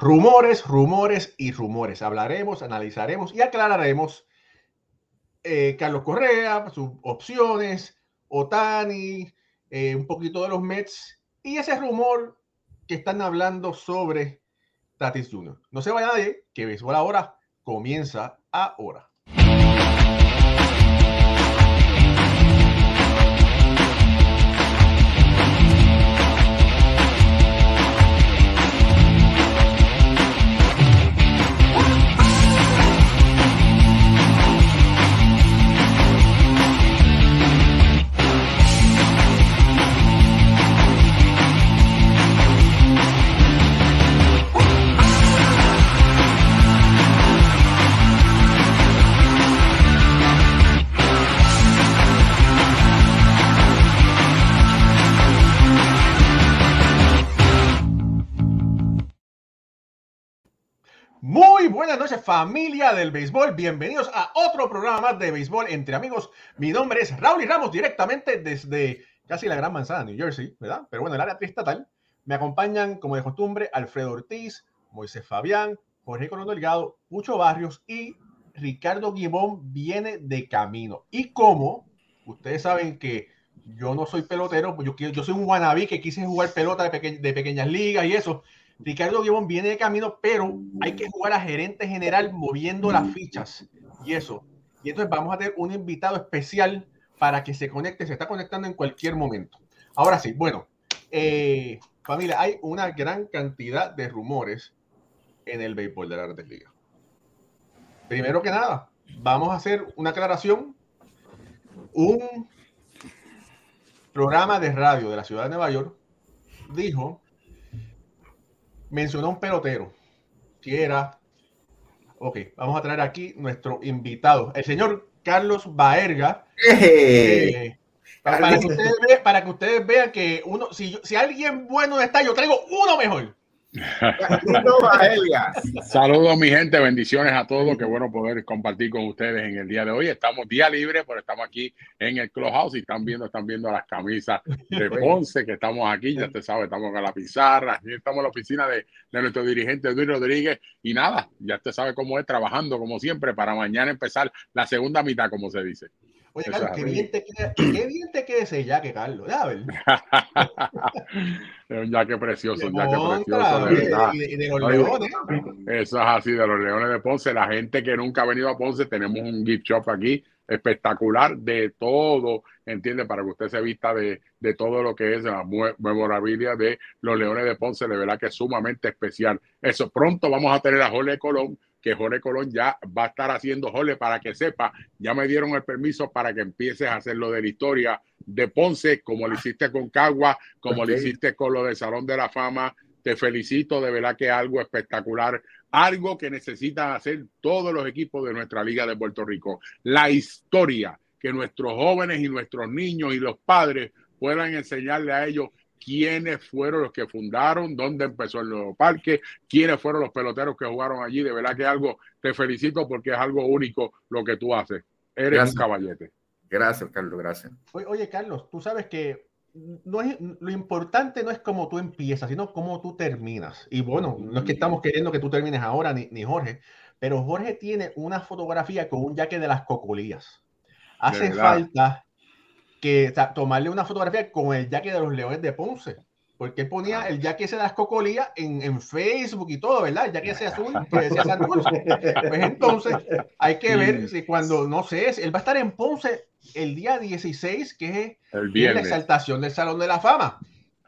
Rumores, rumores y rumores. Hablaremos, analizaremos y aclararemos eh, Carlos Correa, sus opciones, Otani, eh, un poquito de los Mets y ese rumor que están hablando sobre Tatis Jr. No se vaya nadie, que Béisbol ahora comienza ahora. Buenas noches familia del béisbol, bienvenidos a otro programa más de béisbol entre amigos. Mi nombre es Raúl y Ramos directamente desde casi la Gran Manzana, New Jersey, ¿verdad? Pero bueno, el área triestatal. Me acompañan como de costumbre Alfredo Ortiz, Moisés Fabián, Jorge Colón Delgado, Pucho Barrios y Ricardo Guimón viene de camino. Y como ustedes saben que yo no soy pelotero, pues yo, yo soy un wannabe que quise jugar pelota de, de pequeñas ligas y eso Ricardo Guibón viene de camino, pero hay que jugar a gerente general moviendo las fichas y eso. Y entonces vamos a tener un invitado especial para que se conecte, se está conectando en cualquier momento. Ahora sí, bueno, eh, familia, hay una gran cantidad de rumores en el béisbol de la Grandes Ligas. Primero que nada, vamos a hacer una aclaración. Un programa de radio de la ciudad de Nueva York dijo mencionó un pelotero, que era, ok, vamos a traer aquí nuestro invitado, el señor Carlos Baerga. Eh, para, que ustedes vean, que uno, si, si alguien bueno está, yo traigo uno mejor. Saludos mi gente, bendiciones a todos, qué bueno poder compartir con ustedes en el día de hoy. Estamos día libre, pero estamos aquí en el Clubhouse y están viendo, están viendo las camisas de Ponce que estamos aquí, ya te sabes, estamos en la pizarra, aquí estamos en la oficina de, nuestro dirigente Luis Rodríguez. Y nada, ya te sabe cómo es trabajando como siempre para mañana empezar la segunda mitad, como se dice. Oye, Carlos, qué bien, te queda, qué bien te queda ese jaque, Carlos. Ya, ver. es un jaque precioso, un jaque precioso, de verdad. Y de, los leones. Eso es así, de los leones de Ponce. La gente que nunca ha venido a Ponce, tenemos un gift shop aquí espectacular de todo, entiende, para que usted se vista de, de todo lo que es la memorabilia de los Leones de Ponce, de verdad que es sumamente especial. Eso, pronto vamos a tener a Jorge Colón que Jorge Colón ya va a estar haciendo Jorge para que sepa, ya me dieron el permiso para que empieces a hacer lo de la historia de Ponce, como lo hiciste con Cagua, como lo hiciste con lo del Salón de la Fama. Te felicito, de verdad que es algo espectacular, algo que necesitan hacer todos los equipos de nuestra Liga de Puerto Rico. La historia, que nuestros jóvenes y nuestros niños y los padres puedan enseñarle a ellos quiénes fueron los que fundaron, dónde empezó el nuevo parque, quiénes fueron los peloteros que jugaron allí. De verdad que algo, te felicito porque es algo único lo que tú haces. Eres un caballete. Gracias, Carlos, gracias. Oye, Carlos, tú sabes que no es, lo importante no es cómo tú empiezas, sino cómo tú terminas. Y bueno, no es que estamos queriendo que tú termines ahora, ni, ni Jorge, pero Jorge tiene una fotografía con un jaque de las cocolías. Hace falta que tomarle una fotografía con el jaque de los Leones de Ponce. Porque él ponía ah. el jaque ese de las cocolías en, en, Facebook y todo, ¿verdad? El jaque ese azul que decía Pues entonces hay que ver si cuando, no sé, él va a estar en Ponce el día 16, que es el la exaltación del Salón de la Fama.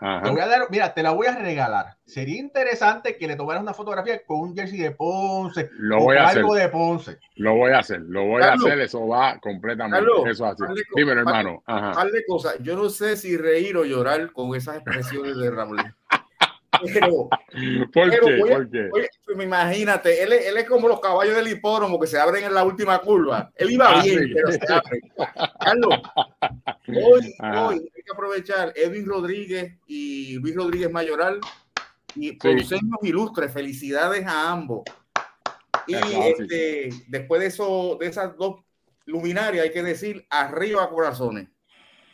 Te voy a dar, mira, te la voy a regalar. Sería interesante que le tomaras una fotografía con un jersey de Ponce. Lo voy a algo hacer. de Ponce. Lo voy a hacer, lo voy a hacer. Eso va completamente. eso así. Dímelo, hermano. Par de cosas. Yo no sé si reír o llorar con esas expresiones de Ramón. Pero, ¿Por qué? ¿Por qué? Oye, pues imagínate, él, él, es como los caballos del hipódromo que se abren en la última curva. Él iba ah, bien, pero se abre. Carlos, hoy, ah. hoy hay que aprovechar Edwin Rodríguez y Luis Rodríguez Mayoral y por sí. ilustres. Felicidades a ambos. Y este, después de eso, de esas dos luminarias, hay que decir arriba corazones.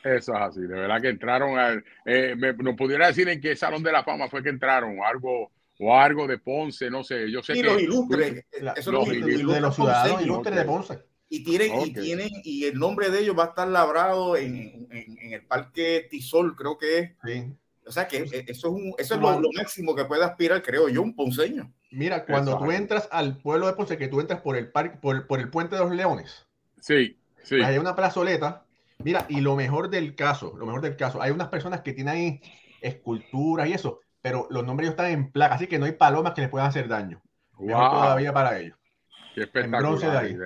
Eso es así, de verdad que entraron al. Eh, me, nos pudiera decir en qué salón de la fama fue que entraron, algo, o algo de Ponce, no sé. Yo sé y que los ilustres, eso los, ilustres, de los ciudadanos ilustres de Ponce. Y tienen, y tienen, y el nombre de ellos va a estar labrado en, en, en el Parque Tisol, creo que es. Sí. O sea que eso es, un, eso es lo, máximo que puede aspirar, creo yo, un ponceño. Mira, cuando tú entras al pueblo de Ponce, que tú entras por el parque, por, por el puente de los Leones. Sí, sí. Hay una plazoleta. Mira, y lo mejor del caso, lo mejor del caso, hay unas personas que tienen ahí esculturas y eso, pero los nombres están en placa, así que no hay palomas que les puedan hacer daño. Mejor todavía para ellos. Qué espectacular. de ahí.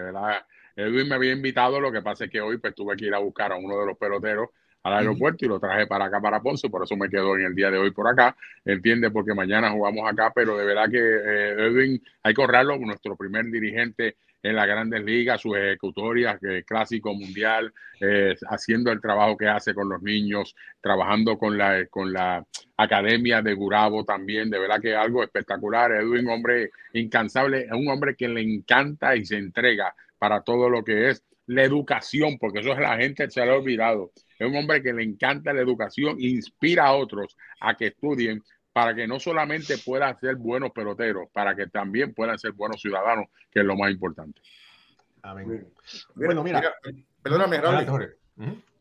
Edwin me había invitado, lo que pasa es que hoy pues tuve que ir a buscar a uno de los peloteros al aeropuerto y lo traje para acá, para Ponce, por eso me quedo en el día de hoy por acá, entiende, porque mañana jugamos acá, pero de verdad que eh, Edwin, hay que ahorrarlo, nuestro primer dirigente en las grandes ligas, sus ejecutorias, clásico mundial, eh, haciendo el trabajo que hace con los niños, trabajando con la, con la academia de Gurabo también, de verdad que algo espectacular. Edwin, hombre incansable, es un hombre que le encanta y se entrega para todo lo que es la educación, porque eso es la gente se lo ha olvidado. Es un hombre que le encanta la educación, inspira a otros a que estudien para que no solamente puedan ser buenos peloteros, para que también puedan ser buenos ciudadanos, que es lo más importante. Amén. Bueno, mira, perdóname, Raúl.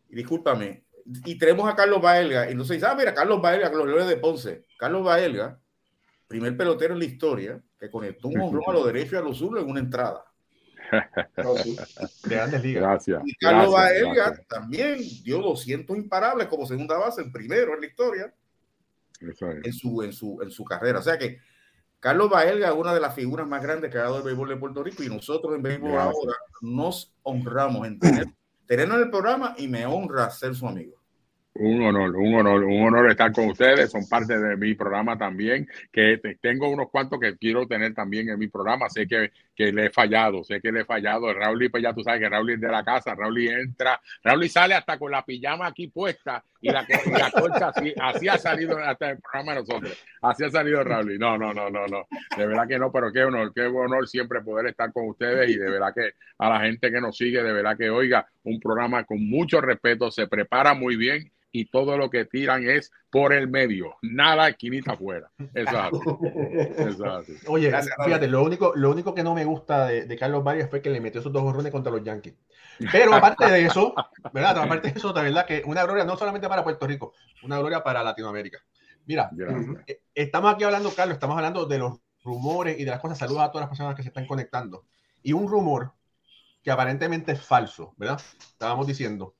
y discúlpame. Y tenemos a Carlos Baelga, y no sé, ah, mira, Carlos Baelga, los Leones de Ponce. Carlos Baelga, primer pelotero en la historia que conectó un hombrón a los derechos y a los zurdos en una entrada. Gracias. Y Carlos Baelga también dio 200 imparables como segunda base, el primero en la historia. En su, en, su, en su carrera. O sea que Carlos Baelga es una de las figuras más grandes que ha dado el béisbol de Puerto Rico y nosotros en béisbol ahora nos honramos en tener, tenerlo en el programa y me honra ser su amigo. Un honor, un honor, un honor estar con ustedes. Son parte de mi programa también, que tengo unos cuantos que quiero tener también en mi programa. Sé que, que le he fallado, sé que le he fallado. Raúl, pues ya tú sabes que Raúl es de la casa, Raúl entra, Raúl sale hasta con la pijama aquí puesta y la, y colcha así, así ha salido hasta el programa de nosotros. Así ha salido Raúl. No, no, no, no, no. De verdad que no, pero qué honor, qué honor siempre poder estar con ustedes y de verdad que a la gente que nos sigue, de verdad que oiga, un programa con mucho respeto, se prepara muy bien y todo lo que tiran es por el medio, nada esquinita afuera. Eso es así. Oye, fíjate, lo único, lo único que no me gusta de, Carlos Varias fue que le metió esos dos horrones contra los Yankees. Pero aparte de eso, ¿verdad? Aparte de eso, de verdad que una gloria no solamente para Puerto Rico, una gloria para Latinoamérica. Mira, eh, estamos aquí hablando, Carlos, estamos hablando de los rumores y de las cosas. Saludos a todas las personas que se están conectando. Y un rumor que aparentemente es falso, ¿verdad? Estábamos diciendo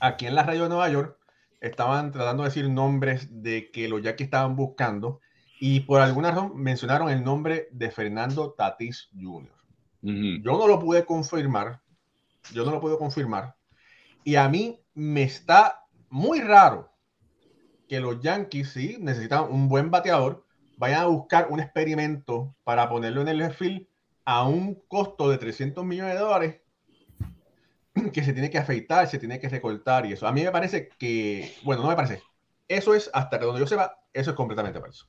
aquí en la radio de Nueva York estaban tratando de decir nombres de que los Yankees estaban buscando y por alguna razón mencionaron el nombre de Fernando Tatis Jr. Yo no lo pude confirmar, yo no lo puedo confirmar y a mí me está muy raro que los Yankees, sí, necesitan un buen bateador, vayan a buscar un experimento para ponerlo en el field a un costo de 300 millones de dólares que se tiene que afeitar, se tiene que recortar y eso. A mí me parece que, bueno, no me parece. Eso es, hasta que donde yo sepa, eso es completamente falso.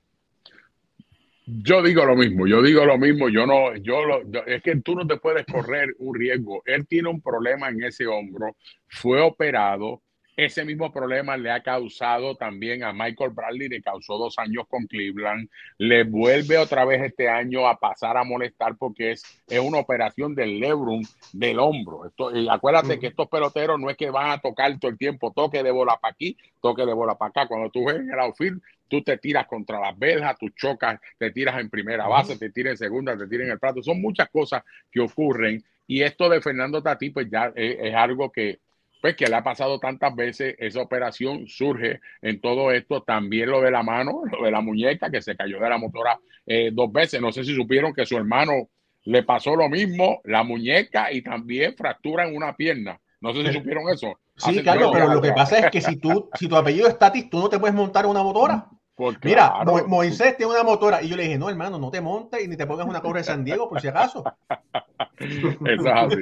Yo digo lo mismo, yo digo lo mismo, yo no, yo, lo, es que tú no te puedes correr un riesgo. Él tiene un problema en ese hombro, fue operado, ese mismo problema le ha causado también a Michael Bradley, le causó dos años con Cleveland, le vuelve otra vez este año a pasar a molestar porque es, es una operación del lebron del hombro. Esto, y acuérdate que estos peloteros no es que van a tocar todo el tiempo, toque de bola para aquí, toque de bola para acá. Cuando tú ves en el outfield, tú te tiras contra las velas, tú chocas, te tiras en primera base, te tiras en segunda, te tiras en el plato. Son muchas cosas que ocurren. Y esto de Fernando Tati, pues ya es algo que pues que le ha pasado tantas veces, esa operación surge en todo esto, también lo de la mano, lo de la muñeca, que se cayó de la motora eh, dos veces. No sé si supieron que su hermano le pasó lo mismo, la muñeca y también fractura en una pierna. No sé si supieron eso. Sí, claro, pero lo que pasa es que si tú, si tu apellido es Tatis, tú no te puedes montar una motora. Pues Mira, Moisés tiene una motora y yo le dije, no, hermano, no te montes y ni te pongas una torre de San Diego por si acaso. Eso es así.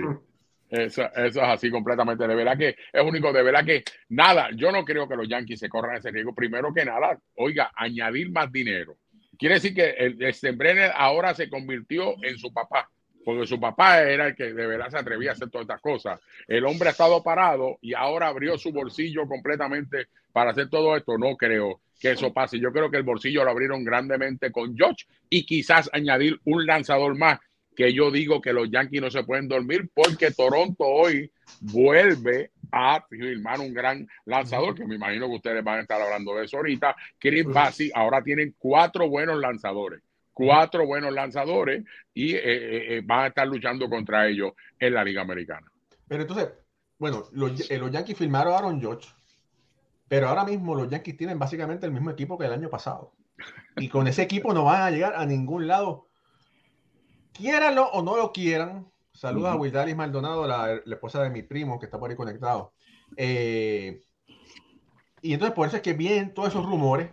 Eso, es así completamente. De verdad que es único, de verdad que nada, yo no creo que los Yankees se corran ese riesgo. Primero que nada, oiga, añadir más dinero. Quiere decir que el, el ahora se convirtió en su papá. porque su papá era el que de verdad se atrevía a hacer todas estas cosas. El hombre ha estado parado y ahora abrió su bolsillo completamente para hacer todo esto. No creo que eso pase. Yo creo que el bolsillo lo abrieron grandemente con George y quizás añadir un lanzador más que yo digo que los Yankees no se pueden dormir porque Toronto hoy vuelve a firmar un gran lanzador, que me imagino que ustedes van a estar hablando de eso ahorita. Chris Bassi, ahora tienen cuatro buenos lanzadores, cuatro buenos lanzadores y eh, eh, eh, van a estar luchando contra ellos en la Liga Americana. Pero entonces, bueno, los, los Yankees firmaron a Aaron George, pero ahora mismo los Yankees tienen básicamente el mismo equipo que el año pasado. Y con ese equipo no van a llegar a ningún lado Quiéranlo o no lo quieran. Saludos a Wildalis Maldonado, la, esposa de mi primo que está por ahí conectado. Eh, y entonces por eso es que vienen todos esos rumores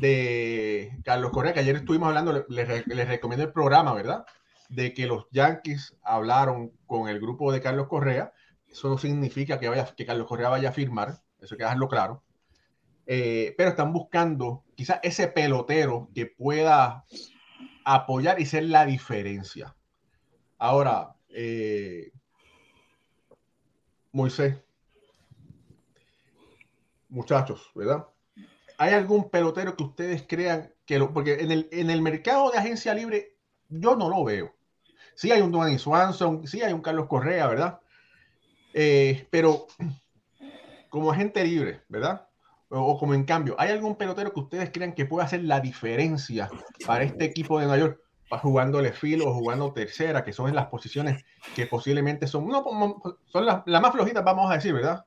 de Carlos Correa, que ayer estuvimos hablando, les, recomiendo el programa, ¿verdad? De que los Yankees hablaron con el grupo de Carlos Correa. Eso no significa que, vaya, que Carlos Correa vaya a firmar, eso hay que dejarlo claro. Eh, pero están buscando quizás ese pelotero que pueda apoyar y ser la diferencia. Ahora, eh, Moisés, muchachos, ¿verdad? ¿Hay algún pelotero que ustedes crean que lo, porque en el, en el mercado de agencia libre yo no lo veo. Sí hay un Donny Swanson, sí hay un Carlos Correa, ¿verdad? Eh, pero como agente libre, ¿verdad? O, como en cambio, ¿hay algún pelotero que ustedes crean que pueda hacer la diferencia para este equipo de Nueva York? jugándole filo o jugando tercera, que son las posiciones que posiblemente son, no, son las, más flojitas, vamos a decir, ¿verdad?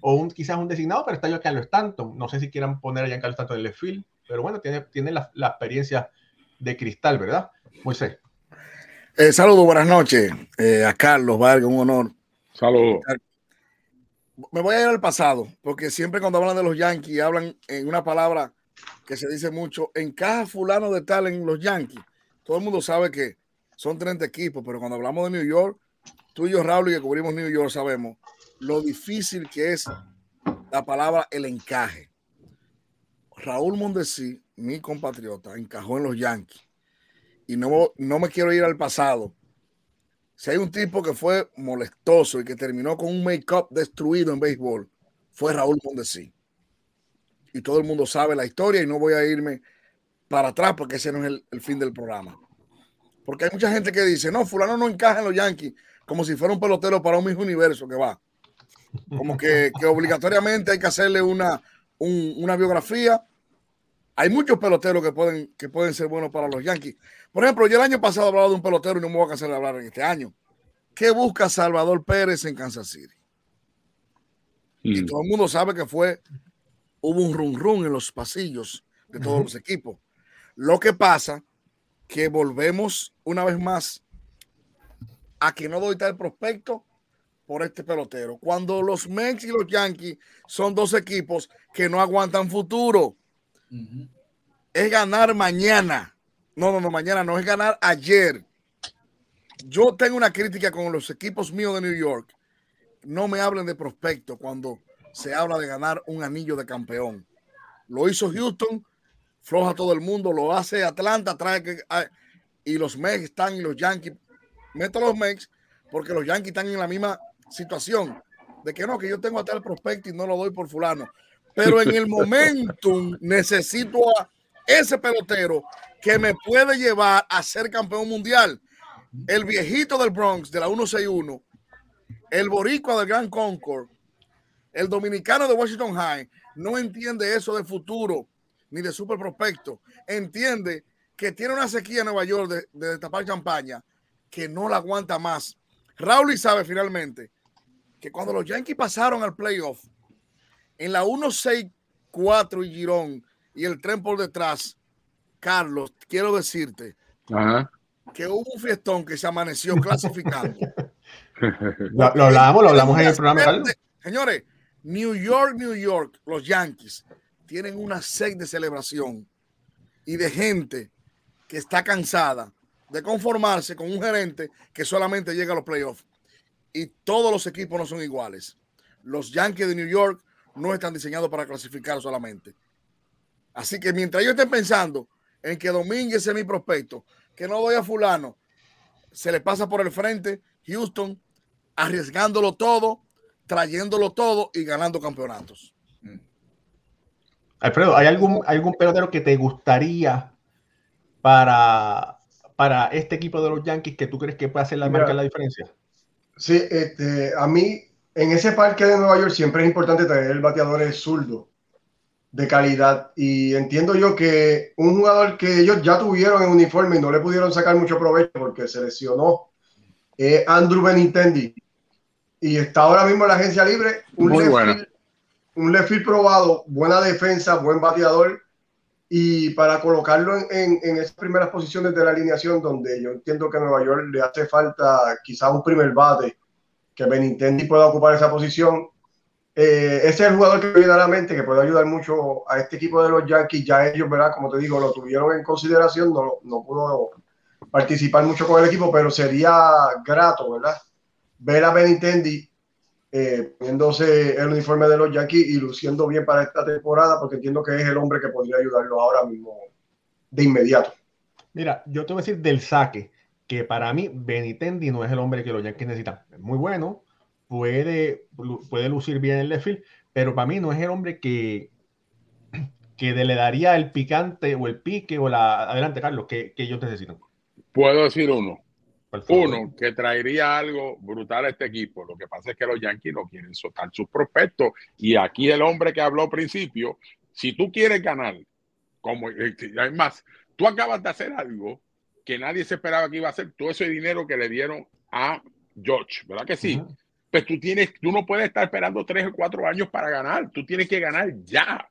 O un, quizás un designado, pero está yo Carlos Stanton. No sé si quieran poner a Carlos Stanton en el field, pero bueno, tiene, tiene la, experiencia de cristal, ¿verdad? Moisés. Eh, saludos, buenas noches eh, a Carlos Vargas, un honor. Saludos me voy a ir al pasado, porque siempre cuando hablan de los Yankees hablan en una palabra que se dice mucho, encaja fulano de tal en los Yankees. Todo el mundo sabe que son 30 equipos, pero cuando hablamos de New York, tú y yo, Raúl, y que cubrimos New York, sabemos lo difícil que es la palabra el encaje. Raúl Mondesi, mi compatriota, encajó en los Yankees. Y no, no me quiero ir al pasado, si hay un tipo que fue molestoso y que terminó con un make-up destruido en béisbol, fue Raúl Mondesi. Y todo el mundo sabe la historia y no voy a irme para atrás porque ese no es el, fin del programa. Porque hay mucha gente que dice, no, fulano no encaja en los Yankees, como si fuera un pelotero para un mismo universo que va. Como que, obligatoriamente hay que hacerle una, una biografía. Hay muchos peloteros que pueden, que pueden ser buenos para los Yankees. Por ejemplo, yo el año pasado hablaba de un pelotero y no me voy a cansar de hablar en este año. ¿Qué busca Salvador Pérez en Kansas City? Y mm. todo el mundo sabe que fue, hubo un run run en los pasillos de todos los equipos. Lo que pasa que volvemos una vez más a que no doy tal prospecto por este pelotero. Cuando los Mets y los Yankees son dos equipos que no aguantan futuro. Es ganar mañana. No, no, no, mañana no es ganar ayer. Yo tengo una crítica con los equipos míos de New York. No me hablen de prospecto cuando se habla de ganar un anillo de campeón. Lo hizo Houston, floja todo el mundo, lo hace Atlanta, trae que ah, y los Mets están y los Yankees. Meto los Mets porque los Yankees están en la misma situación de que no, que yo tengo a tal prospecto y no lo doy por fulano. Pero en el momentum necesito a ese pelotero que me puede llevar a ser campeón mundial. El viejito del Bronx de la 161, el boricua del Gran Concord, el dominicano de Washington High, no entiende eso de futuro ni de super prospecto. Entiende que tiene una sequía en Nueva York de, de destapar champaña que no la aguanta más. Raúl y sabe finalmente que cuando los Yankees pasaron al playoff en la 164 y Girón y el tren por detrás, Carlos, quiero decirte que hubo un fiestón que se amaneció clasificando. lo, hablamos, lo hablamos en el programa. Señores, New York, New York, los Yankees tienen una sed de celebración y de gente que está cansada de conformarse con un gerente que solamente llega a los playoffs. Y todos los equipos no son iguales. Los Yankees de New York no están diseñados para clasificar solamente. Así que mientras ellos estén pensando en que Domínguez es mi prospecto, que no doy a fulano. se le pasa por el frente Houston, arriesgándolo todo, trayéndolo todo y ganando campeonatos. Alfredo, ¿hay algún, algún pelotero que te gustaría para, para este equipo de los Yankees que tú crees que puede hacer la marca la diferencia? Sí, este, a mí en ese parque de Nueva York siempre es importante tener el bateador zurdo de calidad. Y entiendo yo que un jugador que ellos ya tuvieron en uniforme y no le pudieron sacar mucho provecho porque se lesionó, es Andrew Benintendi. Y está ahora mismo en la agencia libre. Un left, un left field probado, buena defensa, buen bateador. Y para colocarlo en, en, esas primeras posiciones de la alineación, donde yo entiendo que a Nueva York le hace falta quizás un primer bate, que Benintendi pueda ocupar esa posición eh, ese es el jugador que viene a la mente que puede ayudar mucho a este equipo de los Yankees. Ya ellos, ¿verdad? Como te digo, lo tuvieron en consideración, no, no pudo participar mucho con el equipo, pero sería grato, ¿verdad? Ver a Benintendi eh, poniéndose el uniforme de los Yankees y luciendo bien para esta temporada, porque entiendo que es el hombre que podría ayudarlo ahora mismo de inmediato. Mira, yo te voy a decir del saque, que para mí Benitendi no es el hombre que los Yankees necesitan. Es muy bueno, puede, puede lucir bien el left pero para mí no es el hombre que, que le daría el picante o el pique o la... Adelante, Carlos, que, que ellos necesitan. Puedo decir uno. Uno, que traería algo brutal a este equipo. Lo que pasa es que los Yankees no quieren soltar sus prospectos. Y aquí el hombre que habló al principio, si tú quieres ganar, como además, tú acabas de hacer algo que nadie se esperaba que iba a hacer, todo ese dinero que le dieron a George, ¿verdad que sí? pues tú tienes, tú no puedes estar esperando tres o cuatro años para ganar. Tú tienes que ganar ya.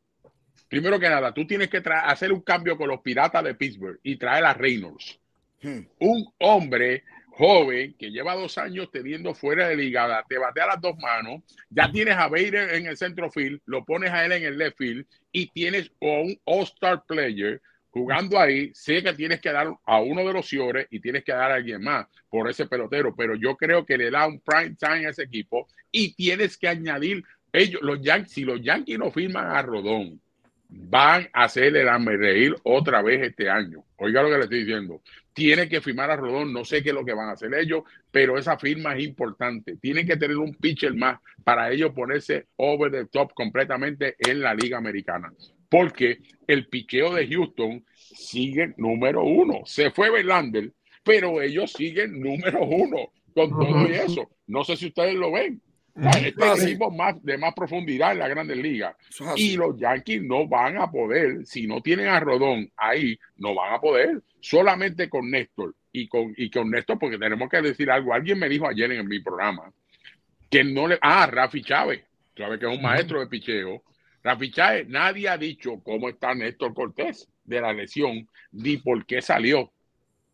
Primero que nada, tú tienes que hacer un cambio con los piratas de Pittsburgh y traer a Reynolds. Hmm. Un hombre joven que lleva dos años teniendo fuera de ligada, te batea las dos manos, ya tienes a Bader en el centro field, lo pones a él en el left field y tienes un All-Star player jugando ahí, sé que tienes que dar a uno de los Ciores y tienes que dar a alguien más por ese pelotero, pero yo creo que le da un prime time a ese equipo y tienes que añadir ellos, los Yankees, si los Yankees no firman a Rodón, van a hacerle el reír otra vez este año. Oiga lo que le estoy diciendo. Tiene que firmar a Rodón, no sé qué es lo que van a hacer ellos, pero esa firma es importante. Tienen que tener un pitcher más para ellos ponerse over the top completamente en la Liga Americana porque el piqueo de Houston sigue número uno. Se fue Verlander, pero ellos siguen número uno con todo eso. No sé si ustedes lo ven. Este equipo más, de más profundidad en la Grandes Ligas. Y los Yankees no van a poder, si no tienen a Rodón ahí, no van a poder. Solamente con Néstor. Y con, y con Néstor, porque tenemos que decir algo. Alguien me dijo ayer en mi programa que no le. Ah, Rafi Chávez. Chávez, que es un maestro de picheo Rafi nadie ha dicho cómo está Néstor Cortés de la lesión ni por qué salió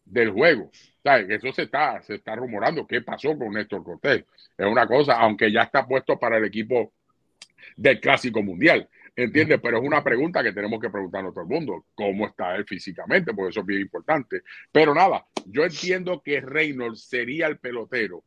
del juego. Eso se está, se está rumorando. ¿Qué pasó con Néstor Cortés? Es una cosa, aunque ya está puesto para el equipo del Clásico Mundial. ¿Entiendes? Pero es una pregunta que tenemos que preguntarnos todo el mundo. ¿Cómo está él físicamente? Porque eso es bien importante. Pero nada, yo entiendo que Reynolds sería el pelotero.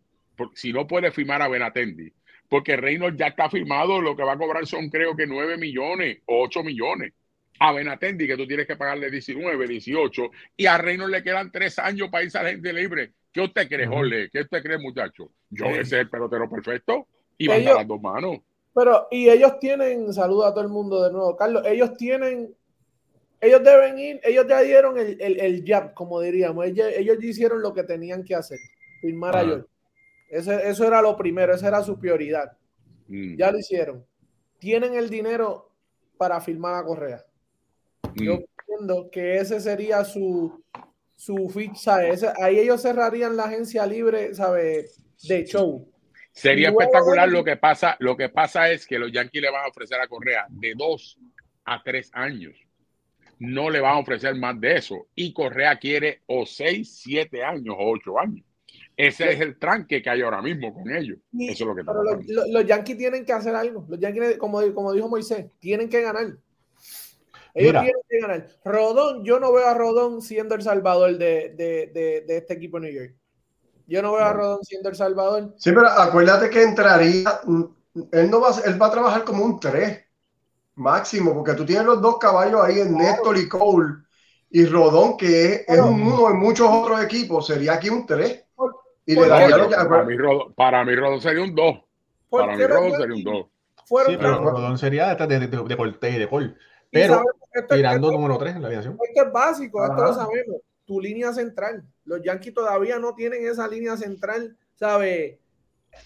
si no puede firmar a Benatendi, porque Reynolds ya está firmado, lo que va a cobrar son creo que 9 millones o 8 millones. A Benatendi, que tú tienes que pagarle 19, 18, y a Reynolds le quedan 3 años para irse a la gente libre. ¿Qué usted cree, Jorge? ¿Qué usted cree, muchacho? Yo ese es el pelotero perfecto y van a las dos manos. Pero, y ellos tienen, saluda a todo el mundo de nuevo, Carlos, ellos tienen, ellos deben ir, ellos ya dieron el, el, el jab, como diríamos, ellos, ellos hicieron lo que tenían que hacer, firmar a George. Eso era lo primero, esa era su prioridad. Mm. Ya lo hicieron. Tienen el dinero para firmar a Correa. Mm. Yo entiendo que ese sería su, su ficha. ahí ellos cerrarían la agencia libre, ¿sabe? De show. Sería espectacular. Lo que pasa, lo que pasa es que los Yankees le van a ofrecer a Correa de dos a tres años. No le van a ofrecer más de eso. Y Correa quiere o seis, siete años o ocho años. Ese es el tranque que hay ahora mismo con ellos. Eso es lo que pero los, Yankees tienen que hacer algo. Los Yankees, como, como dijo Moisés, tienen que ganar. Ellos tienen que ganar. Rodón, yo no veo a Rodón siendo el salvador de, de, de, este equipo de New York. Yo no veo a Rodón siendo el salvador. Sí, pero acuérdate que entraría. Él, no va, él va a trabajar como un 3 máximo, porque tú tienes los dos caballos ahí en Néstor y Cole y Rodón, que es, un uno en muchos otros equipos, sería aquí un 3. Y le daría para, mí, Rodón, para mí Rodón sería un 2. Para mí Rodón sería un 2. Sí, pero Rodón sería de, de, de, de, de, de Pero tirando número 3 en la aviación. Esto es básico, esto lo sabemos. Tu línea central. Los Yankees todavía no tienen esa línea central, ¿sabes?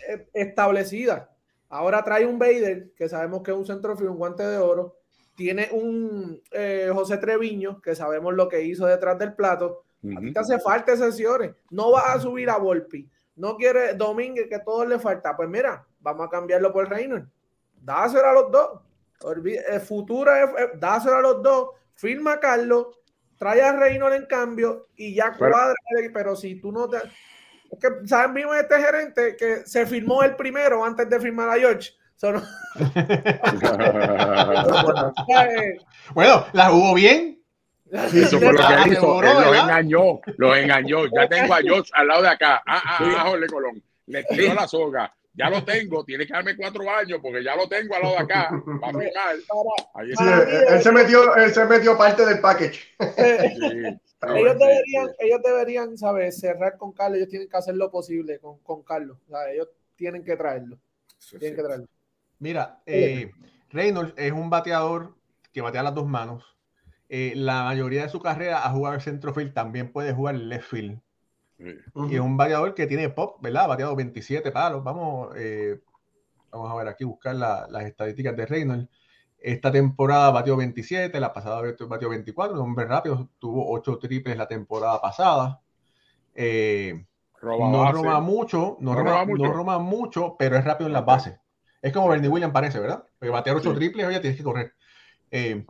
E, establecida. Ahora trae un Bader, que sabemos que es un centrofilo, un guante de oro tiene un eh, José Treviño, que sabemos lo que hizo detrás del plato. A ti te hace falta sesiones. No vas a subir a Volpi. No quiere Domínguez, que todo le falta. Pues mira, vamos a cambiarlo por Reynolds. Dáselo a los dos. El futuro es, dáselo a los dos. Firma a Carlos, trae a Reynolds en cambio y ya cuadra. Pero si tú no te. Es que sabemos este gerente que se firmó el primero antes de firmar a George bueno, la jugó bien. Eso fue lo que hizo. los engañó, los engañó. Ya tengo a George al lado de acá. Ah, ah, ah Jorge Colón. Le tiró la soga. Ya lo tengo, tiene que darme cuatro años porque ya lo tengo al lado de acá. él, se metió, él se metió parte del package. ellos, deberían, ellos deberían, ¿sabes? Cerrar con Carlos. Ellos tienen que hacer lo posible con, con Carlos. Ellos tienen que traerlo. Tienen que traerlo. Mira, eh, Reynolds es un bateador que batea las dos manos. Eh, la mayoría de su carrera ha jugado el centrofield, también puede jugar el left field. Y es un bateador que tiene pop, ¿verdad? Ha bateado 27 palos. Vamos, eh, vamos a ver aquí, buscar las estadísticas de Reynolds. Esta temporada batió 27, la pasada batió 24, un hombre rápido, tuvo 8 triples la temporada pasada. no roba mucho, no, roba, mucho. no roba mucho, pero es rápido en las bases. Es como Bernie Williams parece, ¿verdad? Porque batear ocho triples, oye, tienes que correr. Eh,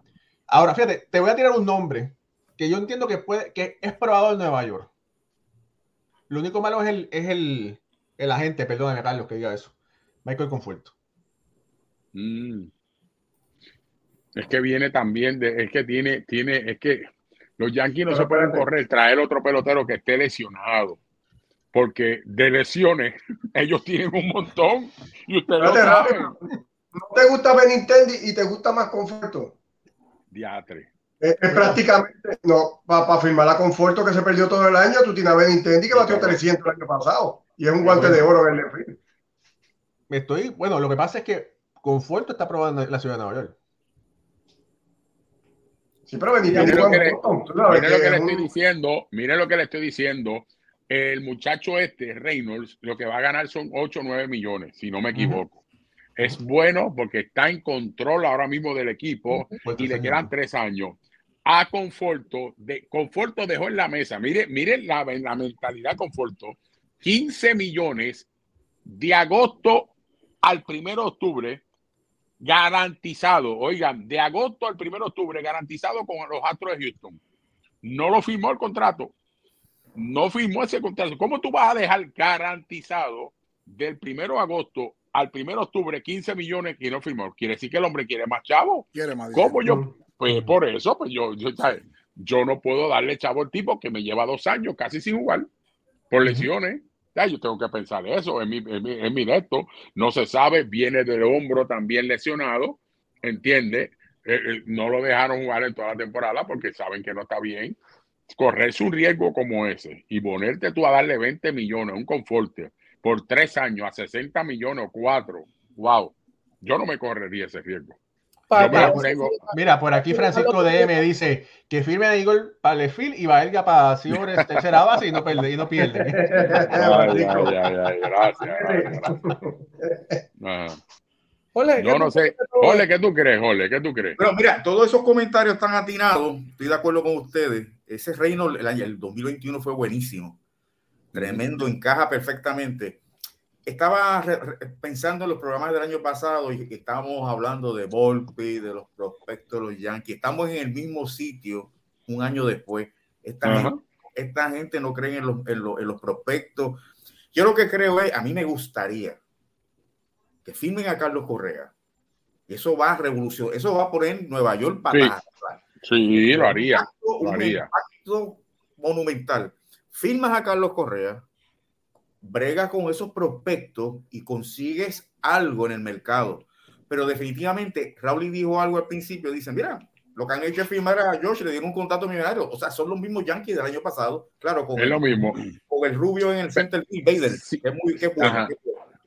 ahora, fíjate, te voy a tirar un nombre que yo entiendo que, puede, que es probado en Nueva York. Lo único malo es el, es el, el agente, perdóname, Carlos, que diga eso. Michael Conforto. Mm. Es que viene también de, es que tiene, tiene, es que los Yankees no se pueden correr, traer otro pelotero que esté lesionado porque de lesiones ellos tienen un montón y ustedes no, ¿No te gusta Benintendi y te gusta más Conforto? Diatre. Es, prácticamente, no, para firmar a Conforto que se perdió todo el año, tú tienes a Benintendi que batió 300 el año pasado y es un guante de oro en el Me estoy, bueno, lo que pasa es que Conforto está probando en la ciudad de Nueva York. Sí, pero Benintendi mire lo que, le, mire lo que le estoy diciendo, mire lo que le estoy diciendo el muchacho este, Reynolds, lo que va a ganar son 8 o 9 millones, si no me equivoco. Es bueno porque está en control ahora mismo del equipo y le quedan tres años. A Conforto, de, Conforto dejó en la mesa, mire, mire la, la mentalidad Conforto, 15 millones de agosto al 1 de octubre garantizado, oigan, de agosto al 1 de octubre garantizado con los Astros de Houston. No lo firmó el contrato, no firmó ese contrato. ¿Cómo tú vas a dejar garantizado del primero de agosto al primero de octubre 15 millones y no firmó? Quiere decir que el hombre quiere más chavo. Quiere más ¿Cómo yo? Pues por eso, pues yo, yo, no puedo darle chavo al tipo que me lleva dos años casi sin jugar por lesiones. Ya, yo tengo que pensar eso, en mi, en mi, No se sabe, viene del hombro también lesionado, ¿entiende? Eh, eh, no lo dejaron jugar en toda la temporada porque saben que no está bien correrse un riesgo como ese y ponerte tú a darle 20 millones, un conforte, por tres años a 60 millones o cuatro, wow, yo no me correría ese riesgo. Mira, por aquí Francisco DM dice que firme a Eagle para el fil y Valga para Ciores tercera base y no pierde. Y no pierde. gracias. Ole, no, no sé. Ole, ¿qué tú crees, Ole? ¿Qué tú crees? Pero mira, todos esos comentarios están atinados. Estoy de acuerdo con ustedes. Ese reino, el año el 2021 fue buenísimo. Tremendo, encaja perfectamente. Estaba pensando en los programas del año pasado y estábamos hablando de Volpi, de los prospectos de los Yankees. Estamos en el mismo sitio un año después. Esta, gente, esta gente, no cree en los, en, los, en los prospectos. Yo lo que creo es, a mí me gustaría que firmen a Carlos Correa. Eso va a revolucionar, eso va a poner Nueva York para sí. sí, lo haría. lo haría. impacto monumental. Firmas a Carlos Correa, bregas con esos prospectos y consigues algo en el mercado. Pero definitivamente, Raúl dijo algo al principio, dicen, mira, Lo que han hecho es firmar a Josh, le dieron un contrato millonario. O sea, son los mismos Yankees del año pasado. Claro, con, es lo mismo. con el rubio en el center Bader. Sí. Es muy qué bueno.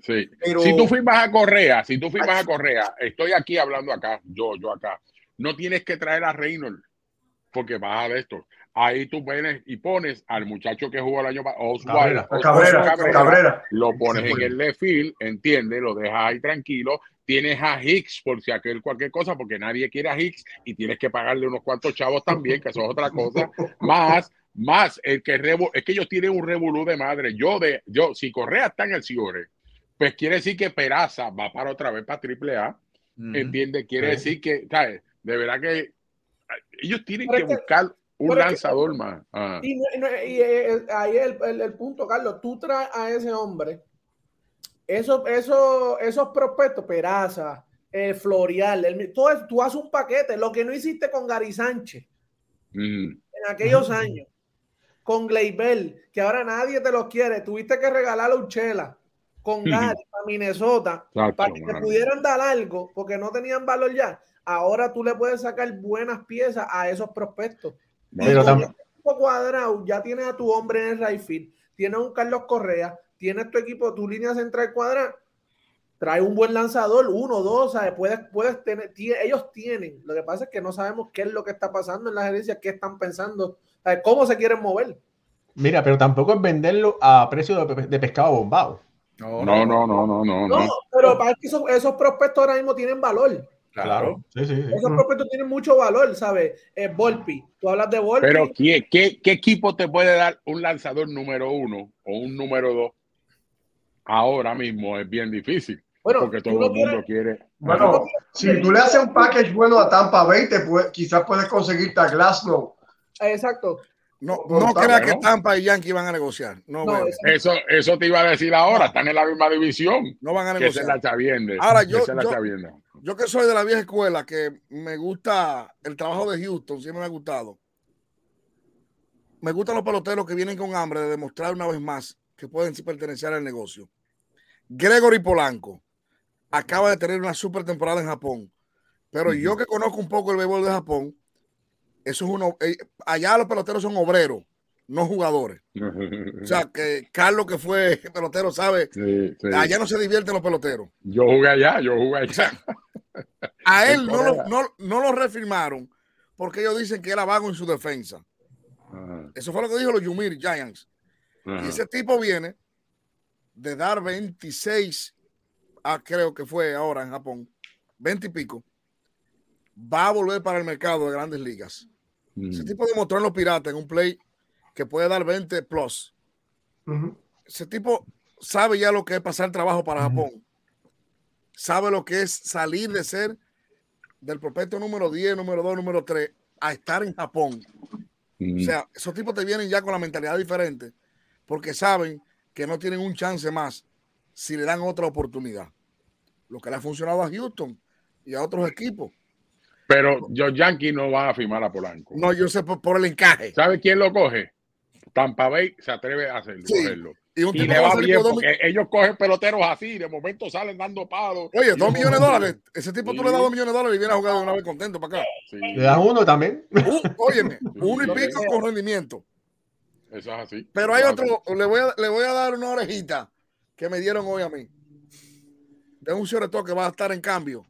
Sí. Pero... Si tú firmas a Correa, si tú firmas a Correa, estoy aquí hablando acá, yo, yo acá. No tienes que traer a Reynolds porque vas a ver esto. Ahí tú vienes y pones al muchacho que jugó el año pasado, Cabrera, Cabrera, Cabrera, lo pones en el left field, entiende, lo dejas ahí tranquilo. Tienes a Hicks por si aquel cualquier cosa, porque nadie quiere a Hicks y tienes que pagarle unos cuantos chavos también, que eso es otra cosa. Más, más, el que es que ellos tienen un revolú de madre. Yo, de, yo, si Correa está en el Ciore, pues quiere decir que Peraza va para otra vez para Triple A. ¿Entiende? Quiere decir que, ¿sabes? De verdad que ellos tienen que buscar un lanzador más. Ah. Y, eh, ahí es el, punto, Carlos. Tú traes a ese hombre, esos, esos, esos prospectos, Peraza, eh, Florial, el, todo, tú haces un paquete, lo que no hiciste con Gary Sánchez en aquellos años, con Gleibel, que ahora nadie te los quiere, tuviste que regalar a Uchela con Gary a Minnesota para que te pudieran dar algo porque no tenían valor ya. Ahora tú le puedes sacar buenas piezas a esos prospectos. Pero también. cuadrado, ya tienes a tu hombre en el right field, tienes a un Carlos Correa, tienes tu equipo, tu línea central cuadrada, trae un buen lanzador, uno, dos, ¿sabes? Puedes, puedes tener, ellos tienen. Lo que pasa es que no sabemos qué es lo que está pasando en la gerencia, qué están pensando, ¿sabes? cómo se quieren mover. Mira, pero tampoco es venderlo a precio de, pescado bombado. No, no, no, no, no, no. No, pero para que esos, esos prospectos ahora mismo tienen valor. Claro. Sí, sí, Esos prospectos tienen mucho valor, ¿sabes? Eh, Volpi, tú hablas de Volpi. Pero ¿qué, qué, ¿qué, equipo te puede dar un lanzador número uno o un número dos? Ahora mismo es bien difícil. Bueno, porque todo el mundo quiere. Bueno, si tú le haces un package bueno a Tampa Bay, te puede, quizás puedes conseguirte a Glasnow. Exacto. No, no crea que Tampa y Yankee van a negociar. No, eso, eso te iba a decir ahora. Están en la misma división. No van a negociar. Que se la Ahora, yo, yo, yo que soy de la vieja escuela, que me gusta el trabajo de Houston, siempre me ha gustado. Me gustan los peloteros que vienen con hambre de demostrar una vez más que pueden pertenecer al negocio. Gregory Polanco acaba de tener una super temporada en Japón, pero yo que conozco un poco el béisbol de Japón, eso es uno. Eh, allá los peloteros son obreros no jugadores. o sea, que Carlos, que fue pelotero, sabe, allá no se divierten los peloteros. Yo jugué allá, yo jugué allá. a él no lo, no, no lo, refirmaron porque ellos dicen que era vago en su defensa. Eso fue lo que dijo los Yumir Giants. Y ese tipo viene de dar 26, ah, creo que fue ahora en Japón, 20 y pico, va a volver para el mercado de grandes ligas. Ese tipo demostró en los Piratas en un play que puede dar 20 plus. Ese tipo sabe ya lo que es pasar trabajo para Japón. Sabe lo que es salir de ser del prospecto número 10, número 2, número 3 a estar en Japón. O sea, esos tipos te vienen ya con la mentalidad diferente porque saben que no tienen un chance más si le dan otra oportunidad. Lo que le ha funcionado a Houston y a otros equipos. Pero los Yankees no van a firmar a Polanco. No, yo sé por, el encaje. ¿Sabe quién lo coge? Tampa Bay se atreve a hacerlo. Y, un le va bien porque ellos cogen peloteros así, de momento salen dando palos. Oye, dos millones de dólares. Ese tipo tú le das dos millones de dólares y viene a jugar de una vez contento para acá. Le das uno también. Uh, óyeme, uno y pico con rendimiento. Eso es así. Pero hay otro, le voy, a, le voy a dar una orejita que me dieron hoy a mí. De un todo que va a estar en cambio.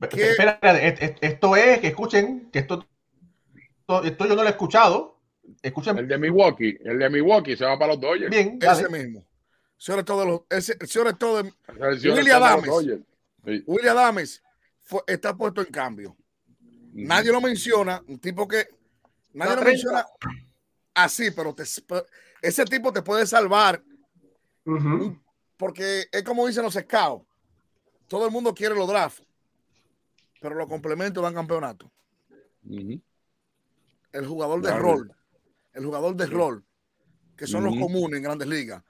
Espera, esto es, que escuchen, que esto, esto yo no lo he escuchado el de Milwaukee, el de Milwaukee se va para los Dodgers. Bien, ese mismo. Sobre todo, los, ese, sobre todo William Adames. William Adames está puesto en cambio. Nadie lo menciona, un tipo que nadie lo menciona así, pero ese tipo te puede salvar porque es como dicen los scouts. Todo el mundo quiere los drafts, pero los complementos dan campeonato. El jugador de rol el jugador de rol, que son los comunes en grandes ligas.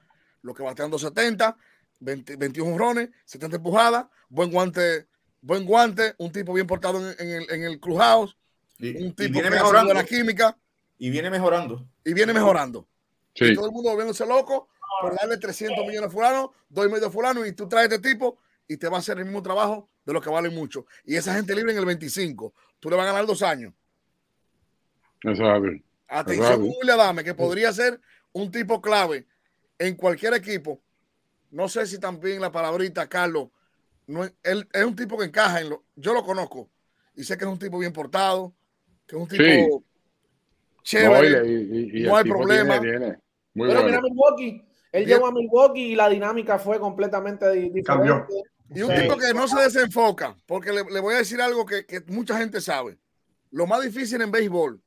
Los que batean 270, 21 rones, 70 empujadas, buen guante, buen guante, un tipo bien portado en, el, en el clubhouse, un tipo viene mejorando la química. Y viene mejorando. Y viene mejorando. todo el mundo volviéndose loco por darle 300 millones a fulano, dos y medio a fulano, y tú traes este tipo y te va a hacer el mismo trabajo de lo que vale mucho. Y esa gente libre en el 25, tú le vas a ganar dos años. Eso Atención con William Adame, que podría ser un tipo clave en cualquier equipo. No sé si también la palabrita, Carlos, no, él es un tipo que encaja en lo. Yo lo conozco y sé que es un tipo bien portado, que es un tipo chévere. No, hay problema. Pero mira Milwaukee, él llegó a Milwaukee y la dinámica fue completamente diferente. Y un tipo que no se desenfoca, porque le, voy a decir algo que, que, mucha gente sabe. Lo más difícil en béisbol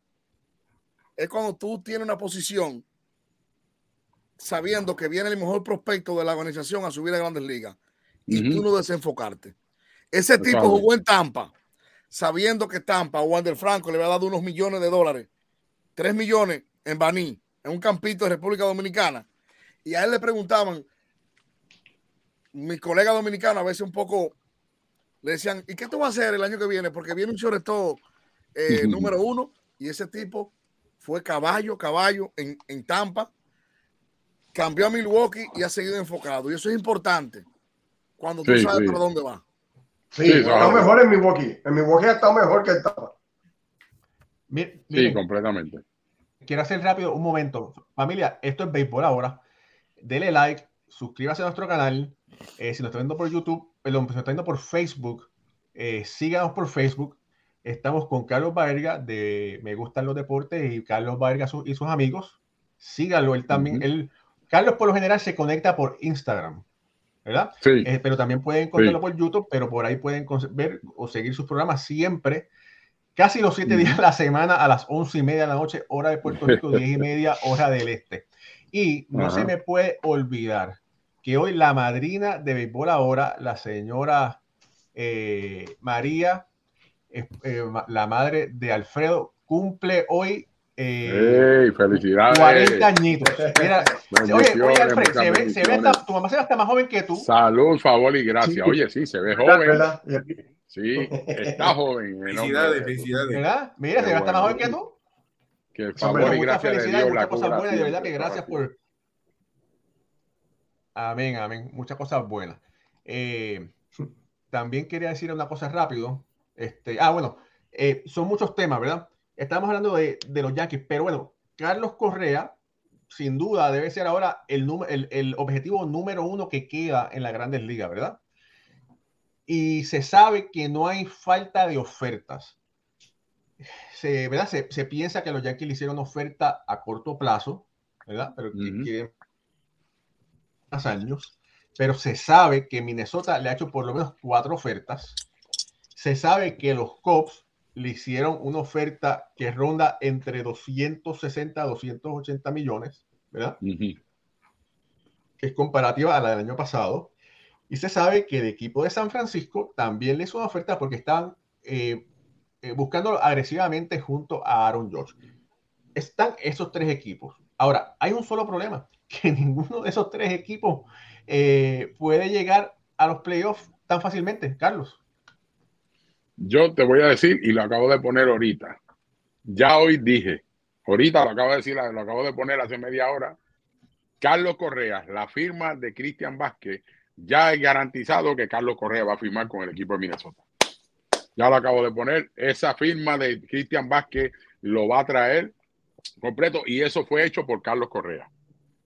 es cuando tú tienes una posición sabiendo que viene el mejor prospecto de la organización a subir a grandes ligas y tú no desenfocarte. Ese tipo jugó en Tampa, sabiendo que Tampa, Wander Franco le había dado unos millones de dólares, tres millones en Baní, en un campito de República Dominicana, y a él le preguntaban, mi colega dominicano a veces un poco le decían, ¿y qué tú vas a hacer el año que viene? Porque viene un shortstop eh, número uno y ese tipo fue caballo, caballo en, en, Tampa, cambió a Milwaukee y ha seguido enfocado. Y eso es importante cuando tú sabes por dónde va. Sí, está mejor en Milwaukee. En Milwaukee ha estado mejor que en Tampa. sí, completamente. Quiero hacer rápido un momento. Familia, esto es béisbol ahora. Dele like, suscríbase a nuestro canal. Eh, si nos está viendo por YouTube, perdón, si nos está viendo por Facebook, eh, síganos por Facebook. Estamos con Carlos Varga de Me Gustan los Deportes y Carlos Varga y sus amigos. Síganlo, él también. él, Carlos por lo general se conecta por Instagram, ¿verdad? Sí. Eh, pero también pueden encontrarlo por YouTube, pero por ahí pueden ver o seguir sus programas siempre, casi los siete días de la semana a las once y media de la noche, hora de Puerto Rico, diez y media, hora del este. Y no se me puede olvidar que hoy la madrina de béisbol ahora, la señora eh, María, eh, la madre de Alfredo, cumple hoy eh, felicidades. 40 añitos. Mira, oye, oye, Alfred, se ve, se ve hasta, tu mamá se ve hasta más joven que tú. Salud, favor y gracias. Oye, sí, se ve joven. Sí, está joven. Felicidades, felicidades. ¿Verdad? Mira, se ve hasta más joven que tú. Que favor y gracias de Dios, muchas cosas buenas, de verdad que gracias por. Amén, amén. Muchas cosas buenas. Eh, también quería decir una cosa rápido. Este, ah, bueno, eh, son muchos temas, ¿verdad? Estamos hablando de, de, los Yankees, pero bueno, Carlos Correa, sin duda, debe ser ahora el, el, el objetivo número uno que queda en las grandes ligas, ¿verdad? Y se sabe que no hay falta de ofertas se, ¿verdad? Se, piensa que los Yankees le hicieron oferta a corto plazo, ¿verdad? Pero que años. Pero se sabe que Minnesota le ha hecho por lo menos cuatro ofertas. Se sabe que los Cubs le hicieron una oferta que ronda entre 260 a 280 millones, ¿verdad? Que es comparativa a la del año pasado. Y se sabe que el equipo de San Francisco también le hizo una oferta porque estaban eh, eh, buscándolo agresivamente junto a Aaron George. Están esos tres equipos. Ahora, hay un solo problema, que ninguno de esos tres equipos eh, puede llegar a los playoffs tan fácilmente, Carlos. Yo te voy a decir, y lo acabo de poner ahorita, ya hoy dije, ahorita lo acabo de decir, lo acabo de poner hace media hora, Carlos Correa, la firma de Cristian Vázquez, ya es garantizado que Carlos Correa va a firmar con el equipo de Minnesota. Ya lo acabo de poner, esa firma de Cristian Vázquez lo va a traer completo y eso fue hecho por Carlos Correa.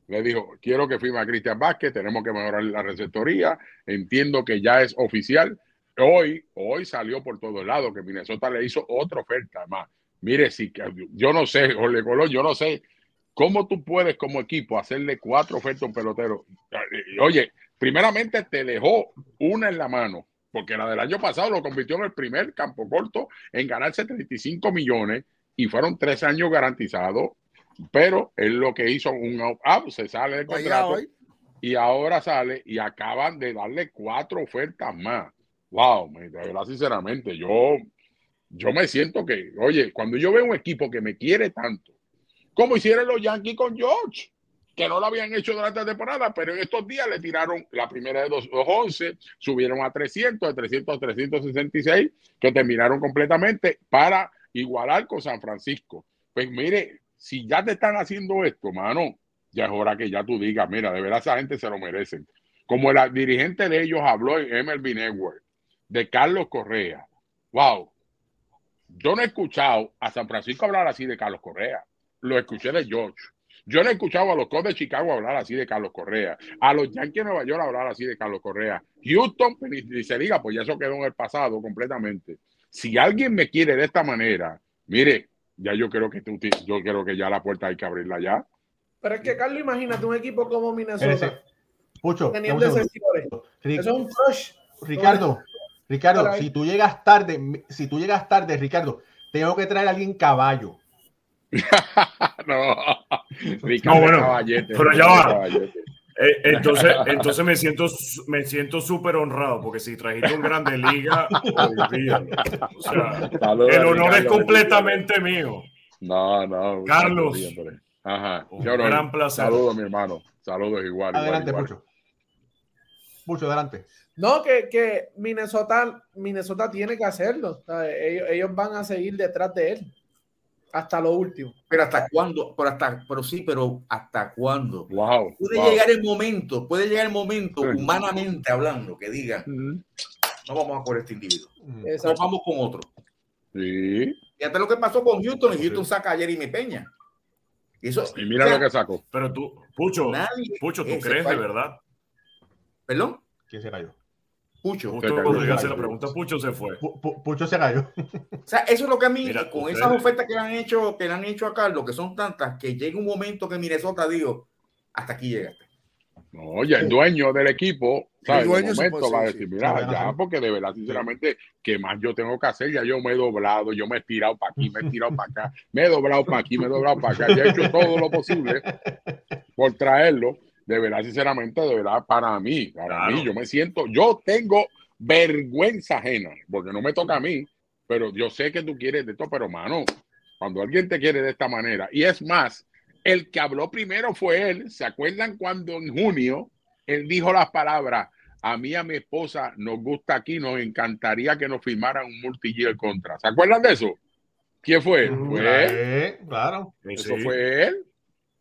Le dijo, quiero que firme a Cristian Vázquez, tenemos que mejorar la receptoría, entiendo que ya es oficial. Hoy, hoy salió por todos lados que Minnesota le hizo otra oferta más. Mire, si yo no sé, Jorge Colón, yo no sé cómo tú puedes como equipo hacerle cuatro ofertas a un pelotero. Oye, primeramente te dejó una en la mano porque la del año pasado lo convirtió en el primer campo corto en ganarse 35 millones y fueron tres años garantizados, pero él lo que hizo un out, se sale del contrato y ahora sale y acaban de darle cuatro ofertas más. Wow, de verdad, sinceramente, yo, yo me siento que, oye, cuando yo veo un equipo que me quiere tanto, como hicieron los Yankees con George, que no lo habían hecho durante la temporada, pero en estos días le tiraron la primera de 211, subieron a 300, de 300 a 366, que terminaron completamente para igualar con San Francisco. Pues mire, si ya te están haciendo esto, mano, ya es hora que ya tú digas, mira, de verdad esa gente se lo merecen. como el dirigente de ellos habló en MLB Network, de Carlos Correa. Wow. Yo no he escuchado a San Francisco hablar así de Carlos Correa. Lo escuché de George. Yo no he escuchado a los Cubs de Chicago hablar así de Carlos Correa, a los Yankees de Nueva York hablar así de Carlos Correa. Houston, y se diga, pues ya eso quedó en el pasado completamente. Si alguien me quiere de esta manera, mire, ya yo creo que tú, yo creo que ya la puerta hay que abrirla ya. Pero es que, Carlos, imagínate un equipo como Minnesota. Pucho, teniendo ese Eso es un crush. Ricardo, Ricardo, si tú llegas tarde, si tú llegas tarde, Ricardo, tengo que traer a alguien caballo. no, Ricardo no, bueno, pero ya va. Eh, entonces, entonces me siento me siento súper honrado porque si trajiste un grande liga, o sea, el honor es completamente mío. No, no. Carlos. Ajá. Un gran placer. Saludos, mi hermano. Saludos igual. Adelante, igual, mucho. Mucho adelante. No, que, que Minnesota, Minnesota tiene que hacerlo. Ellos, ellos, van a seguir detrás de él hasta lo último. Pero hasta cuándo, pero hasta, pero sí, pero hasta cuándo. Wow. Puede llegar el momento, puede llegar el momento, humanamente hablando, que digan, no vamos a por este individuo, no vamos con otro. Sí. Y hasta lo que pasó con Houston, y Houston saca a Jeremy Peña. Y, eso, y mira lo que sacó. Pero tú, Pucho, Pucho, ¿tú crees de verdad? ¿Perdón? ¿Quién se cayó? Pucho. Justo cuando yo la pregunta, Pucho se fue. Pucho se cayó. O sea, eso es lo que a mí, con esas ofertas que le han hecho, que le han hecho a Carlos, que son tantas, que llega un momento que Minnesota dijo, hasta aquí llegaste. No, ya el dueño del equipo, ¿sabes? El dueño momento va a decir, mira, ya, porque de verdad, sinceramente, ¿qué más yo tengo que hacer? Ya yo me he doblado, yo me he tirado para aquí, me he tirado para acá, me he doblado para aquí, me he doblado para acá, ya he hecho todo lo posible por traerlo de verdad, sinceramente, de verdad, para mí, para mí, yo me siento, yo tengo vergüenza ajena, porque no me toca a mí, pero yo sé que tú quieres de esto, pero mano, cuando alguien te quiere de esta manera, y es más, el que habló primero fue él, ¿se acuerdan cuando en junio él dijo las palabras, a mí a mi esposa nos gusta aquí, nos encantaría que nos firmaran un multi contra, ¿se acuerdan de eso? ¿Quién fue? Fue él. Claro. Eso fue él.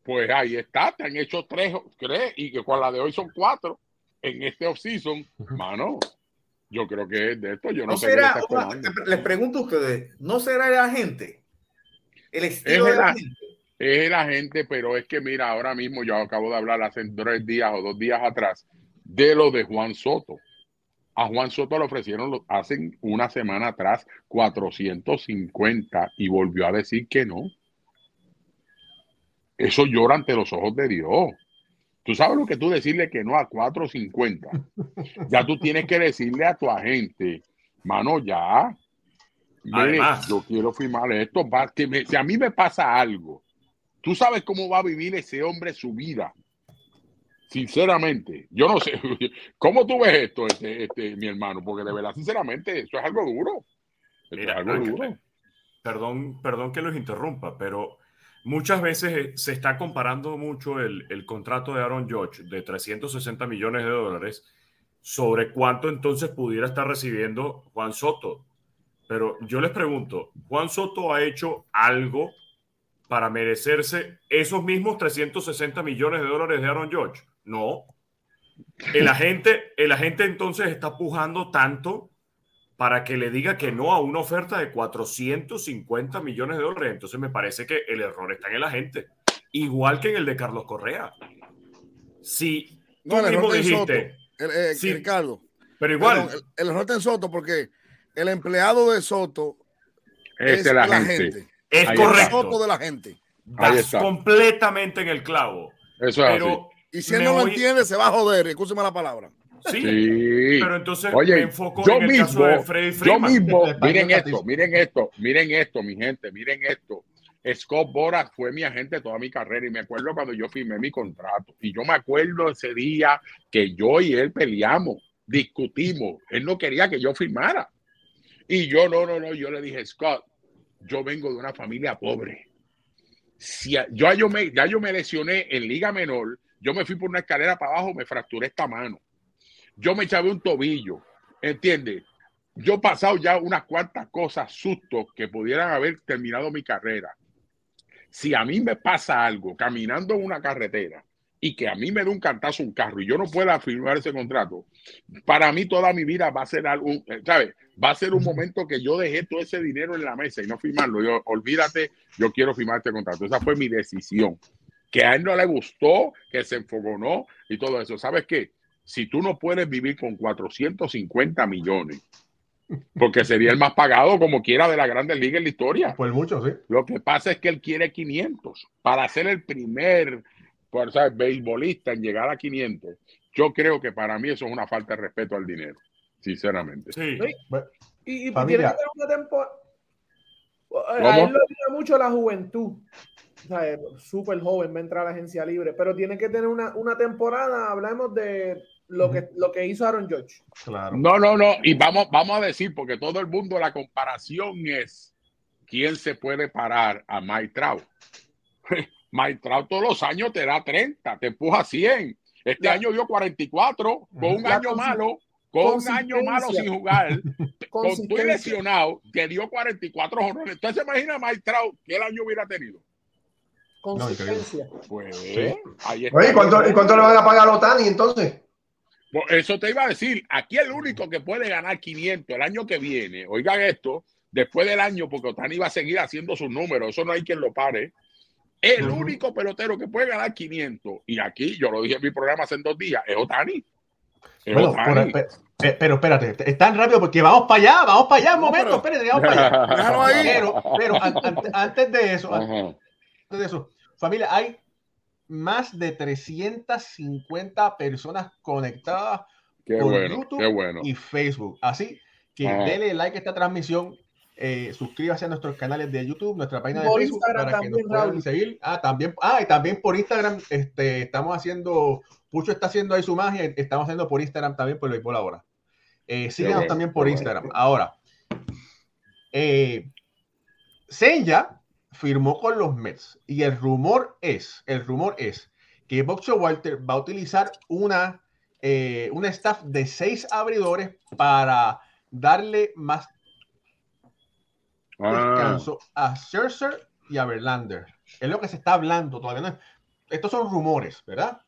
Pues ahí está, te han hecho tres, tres y que con la de hoy son cuatro en este off-season. Mano, yo creo que de esto yo no, sé. les pregunto a ustedes, ¿no será el agente? El estilo es el, agente. Es el agente, pero es que mira, ahora mismo yo acabo de hablar hace tres días o dos días atrás de lo de Juan Soto. A Juan Soto le ofrecieron hace una semana atrás 450 y volvió a decir que no eso llora ante los ojos de Dios. Tú sabes lo que tú decirle que no a 4.50. Ya tú tienes que decirle a tu agente, mano, ya. yo quiero firmar esto. Que si a mí me pasa algo, tú sabes cómo va a vivir ese hombre su vida. Sinceramente, yo no sé. ¿Cómo tú ves esto, este, este, mi hermano? Porque de verdad, sinceramente, eso es algo duro. es algo duro. Perdón, perdón que los interrumpa, pero Muchas veces eh, se está comparando mucho el, contrato de Aaron George de 360 millones de dólares sobre cuánto entonces pudiera estar recibiendo Juan Soto. Pero yo les pregunto, ¿Juan Soto ha hecho algo para merecerse esos mismos 360 millones de dólares de Aaron George? No. El agente, el agente entonces está pujando tanto para que le diga que no a una oferta de 450 millones de dólares. Entonces me parece que el error está en el agente, igual que en el de Carlos Correa. Si tú mismo dijiste, eh, Ricardo, pero igual, el, error está en Soto porque el empleado de Soto es, el agente. Es correcto. Soto de la gente. completamente en el clavo. Eso es así. Y si él no lo entiende, se va a joder. Escúcheme la palabra. Sí, pero entonces Oye, me enfoco yo en el mismo, caso de Freddy Freeman. Yo mismo, miren esto, miren esto, miren esto, mi gente, miren esto. Scott Boras fue mi agente toda mi carrera y me acuerdo cuando yo firmé mi contrato. Y yo me acuerdo ese día que yo y él peleamos, discutimos. Él no quería que yo firmara. Y yo, no, no, no, yo le dije, Scott, yo vengo de una familia pobre. Si yo, yo, me, ya yo me lesioné en liga menor, yo me fui por una escalera para abajo, me fracturé esta mano yo me eché un tobillo, ¿entiendes? Yo he pasado ya unas cuantas cosas, sustos que pudieran haber terminado mi carrera. Si a mí me pasa algo caminando en una carretera y que a mí me dé un cantazo un carro y yo no pueda firmar ese contrato, para mí toda mi vida va a ser algo, eh, ¿sabes? Va a ser un momento que yo dejé todo ese dinero en la mesa y no firmarlo. Yo, olvídate, yo quiero firmar este contrato. Esa fue mi decisión. Que a él no le gustó, que se enfogonó y todo eso. ¿Sabes qué? Si tú no puedes vivir con 450 millones, porque sería el más pagado como quiera de la Grandes Ligas en la historia. Pues mucho, sí. Lo que pasa es que él quiere 500 para ser el primer fuerza beisbolista en llegar a 500. Yo creo que para mí eso es una falta de respeto al dinero, sinceramente. Sí. Y, y tiene que tener una temporada. A él lo ayuda mucho la juventud. O sea, súper joven va a entrar a la agencia libre, pero tiene que tener una, una temporada. Hablamos de lo que, lo que hizo Aaron George. Claro. No, no, no. Y vamos, vamos a decir, porque todo el mundo, la comparación es quién se puede parar a Mike Trout. Mike Trout todos los años te da 30, te empuja 100. Este año dio 44, con un año malo, con un año malo sin jugar, con tu lesionado, que dio 44 jorrones. Entonces, imagina Mike Trout que el año hubiera tenido. Consistencia. pues, ahí está. Oye, ¿cuánto, ¿y cuánto le van a pagar a Otani entonces? Pues eso te iba a decir. Aquí el único que puede ganar 500 el año que viene, oigan esto, después del año, porque Otani va a seguir haciendo sus números, eso no hay quien lo pare. El único pelotero que puede ganar 500, y aquí yo lo dije en mi programa hace dos días, es Otani. pero, espérate, es tan rápido porque vamos para allá, vamos para allá, un momento, espérate, vamos para allá. Pero, pero antes de eso, antes de eso, familia, hay más de 350 personas conectadas por YouTube y Facebook. Así que denle like a esta transmisión. Eh, suscríbase a nuestros canales de YouTube, nuestra página de Facebook para que nos puedan seguir. Ah, también, ah, y también por Instagram este, estamos haciendo, Pucho está haciendo ahí su magia, estamos haciendo por Instagram también por el béisbol ahora. Eh, síganos también por Instagram. Ahora, eh, Senya firmó con los Mets y el rumor es, el rumor es que Bob Walter va a utilizar una, eh, un staff de seis abridores para darle más ah. descanso a Scherzer y a Verlander. Es lo que se está hablando todavía. No estos son rumores, ¿verdad?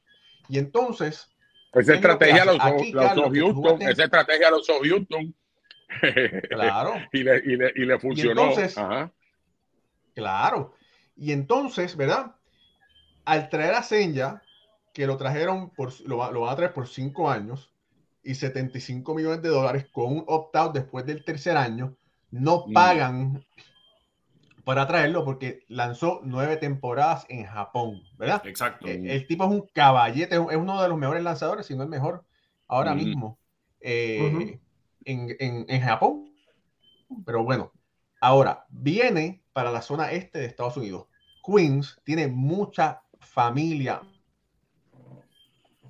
Y entonces... Esa estrategia los, los, Houston, esa estrategia los Houston. Claro. y, le, y, le, y le funcionó. entonces, Ajá. Claro. Y entonces, ¿verdad? Al traer a Senya, que lo trajeron, por, lo, van a traer por cinco años y 75 millones de dólares con un opt-out después del tercer año, no mm. pagan para traerlo porque lanzó nueve temporadas en Japón, ¿verdad? Exacto. El, el tipo es un caballete, es uno de los mejores lanzadores, si no el mejor, ahora mm. mismo eh, en, en, en Japón. Pero bueno, ahora viene para la zona este de Estados Unidos. Queens tiene mucha familia,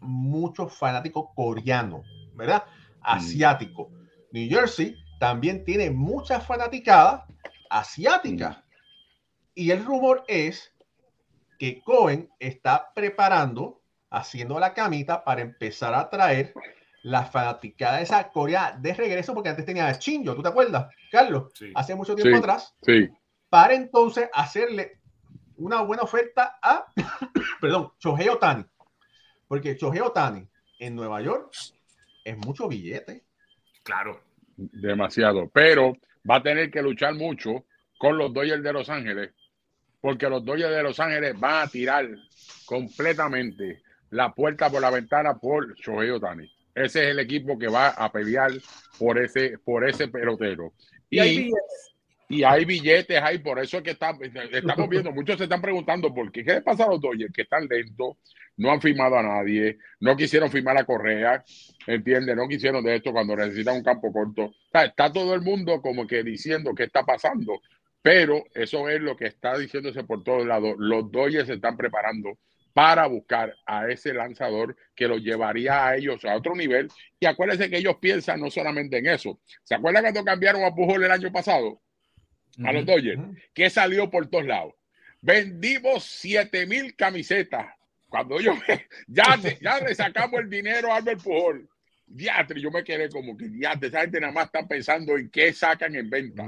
muchos fanáticos coreanos, ¿verdad? Mm. Asiático. New Jersey también tiene muchas fanaticadas asiáticas. Mm. Y el rumor es que Cohen está preparando, haciendo la camita para empezar a traer la fanaticada de esa Corea de regreso, porque antes tenía a Chinjo, ¿tú te acuerdas, Carlos? Hace mucho tiempo atrás. Sí para entonces hacerle una buena oferta a, perdón, Shohei Otani. Porque Shohei Otani en Nueva York es mucho billete. Claro. Demasiado. Pero va a tener que luchar mucho con los Dodgers de Los Ángeles, porque los Dodgers de Los Ángeles van a tirar completamente la puerta por la ventana por Shohei Otani. Ese es el equipo que va a pelear por ese, por ese pelotero. Y, y y hay billetes ahí, por eso es que estamos viendo, muchos se están preguntando por qué, qué le pasa a los Dodgers, que están lentos, no han firmado a nadie, no quisieron firmar a Correa, entiende, no quisieron de esto cuando necesitan un campo corto. Está, todo el mundo como que diciendo qué está pasando, pero eso es lo que está diciéndose por todos lados. Los Dodgers se están preparando para buscar a ese lanzador que los llevaría a ellos a otro nivel. Y acuérdense que ellos piensan no solamente en eso. ¿Se acuerdan cuando cambiaron a Pujol el año pasado? a los Dodgers, que salió por todos lados. Vendimos 7 mil camisetas. Cuando yo ya, ya le sacamos el dinero a Albert Pujol. Diatre, yo me quedé como que diatre, esa gente nada más está pensando en qué sacan en venta.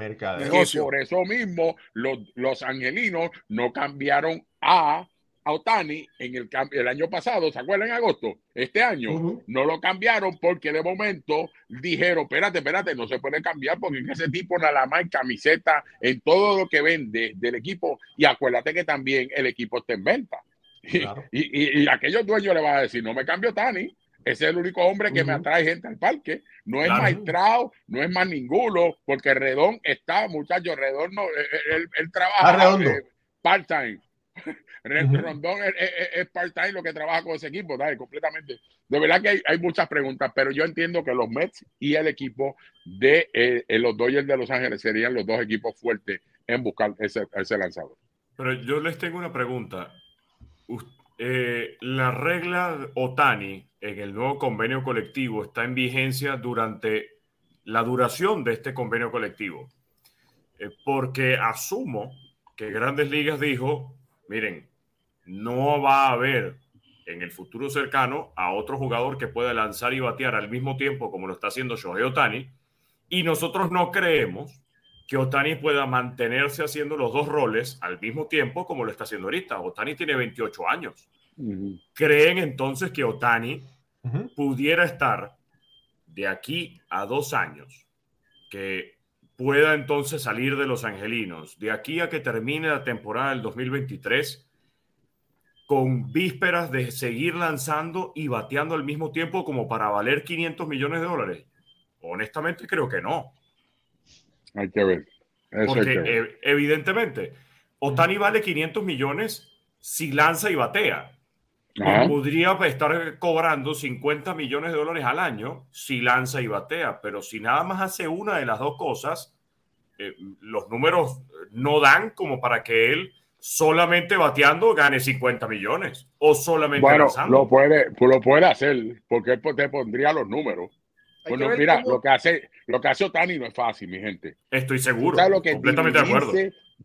por eso mismo los, los angelinos no cambiaron a, a Otani en el, el año pasado, ¿se acuerdan? En agosto, este año, no lo cambiaron porque de momento dijeron, espérate, espérate, no se puede cambiar porque ese tipo nada más en camiseta, en todo lo que vende del equipo, y acuérdate que también el equipo está en venta. Y, y, aquellos dueños le van a decir, no me cambio Tani, ese es el único hombre que me atrae gente al parque. No es maestrado, no es más ninguno, porque Redón está, muchachos, Redón no, él, trabaja eh, part-time. Rondón es, part-time lo que trabaja con ese equipo, ¿sabes? completamente. De verdad que hay, muchas preguntas, pero yo entiendo que los Mets y el equipo de eh, eh, los Dodgers de Los Ángeles serían los dos equipos fuertes en buscar ese, ese lanzador. Pero yo les tengo una pregunta. Eh, la regla OTANI en el nuevo convenio colectivo está en vigencia durante la duración de este convenio colectivo. porque asumo que Grandes Ligas dijo, miren, no va a haber en el futuro cercano a otro jugador que pueda lanzar y batear al mismo tiempo como lo está haciendo Shohei Otani. Y nosotros no creemos que Otani pueda mantenerse haciendo los dos roles al mismo tiempo como lo está haciendo ahorita. Otani tiene 28 años. ¿Creen entonces que Otani pudiera estar de aquí a dos años, que pueda entonces salir de los angelinos, de aquí a que termine la temporada del 2023? Con vísperas de seguir lanzando y bateando al mismo tiempo como para valer 500 millones de dólares? Honestamente creo que no. Hay que ver. Porque evidentemente, Otani vale 500 millones si lanza y batea. Podría estar cobrando 50 millones de dólares al año si lanza y batea, pero si nada más hace una de las dos cosas, eh, los números no dan como para que él solamente bateando gane 50 millones o solamente bueno, Lo puede, lo puede hacer porque él te pondría los números. Bueno, mira, lo que hace lo que hace Otani no es fácil, mi gente. Estoy seguro. Lo que completamente de acuerdo.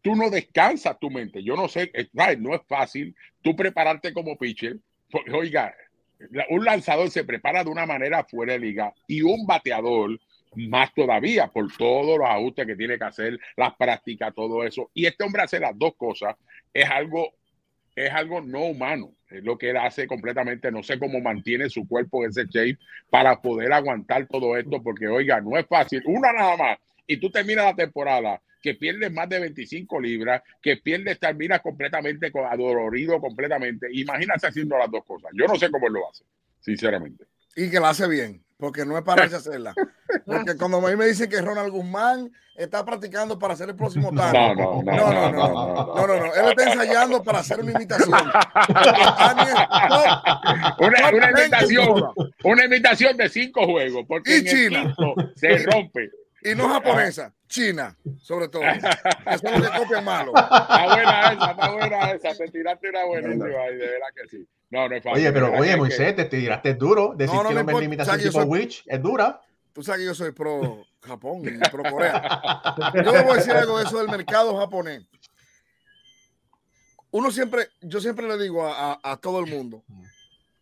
Tú no descansas tu mente. Yo no sé, no es fácil tú prepararte como pitcher. Porque, oiga, un lanzador se prepara de una manera fuera de liga y un bateador más todavía por todos los ajustes que tiene que hacer, las prácticas, todo eso. Y este hombre hace las dos cosas, es algo, es algo no humano. Es lo que él hace completamente. No sé cómo mantiene su cuerpo en ese shape para poder aguantar todo esto, porque oiga, no es fácil. Una nada más. Y tú terminas la temporada que pierdes más de 25 libras, que pierdes, terminas completamente adolorido completamente. Imagínate haciendo las dos cosas. Yo no sé cómo lo hace, sinceramente. Y que lo hace bien porque no es para hacerla. Porque cuando a mí me dicen que Ronald Guzmán está practicando para hacer el próximo tango. No, no, no, no, no, no, Él está ensayando para hacer una imitación. una, una imitación, una imitación de cinco juegos, porque y China. se rompe. Y no japonesa, China, sobre todo. Eso no le copian malo. Está buena esa, está buena esa. Te tiraste una buenísima, de verdad que sí. No, no es fácil. Oye, pero oye, Moisés, te tiraste duro. Decir no, no, que no me limitación tipo soy, Witch es dura. Tú sabes que yo soy pro Japón y pro Corea. Yo le voy a decir algo de eso del mercado japonés. Uno siempre, yo siempre le digo a, a, a todo el mundo,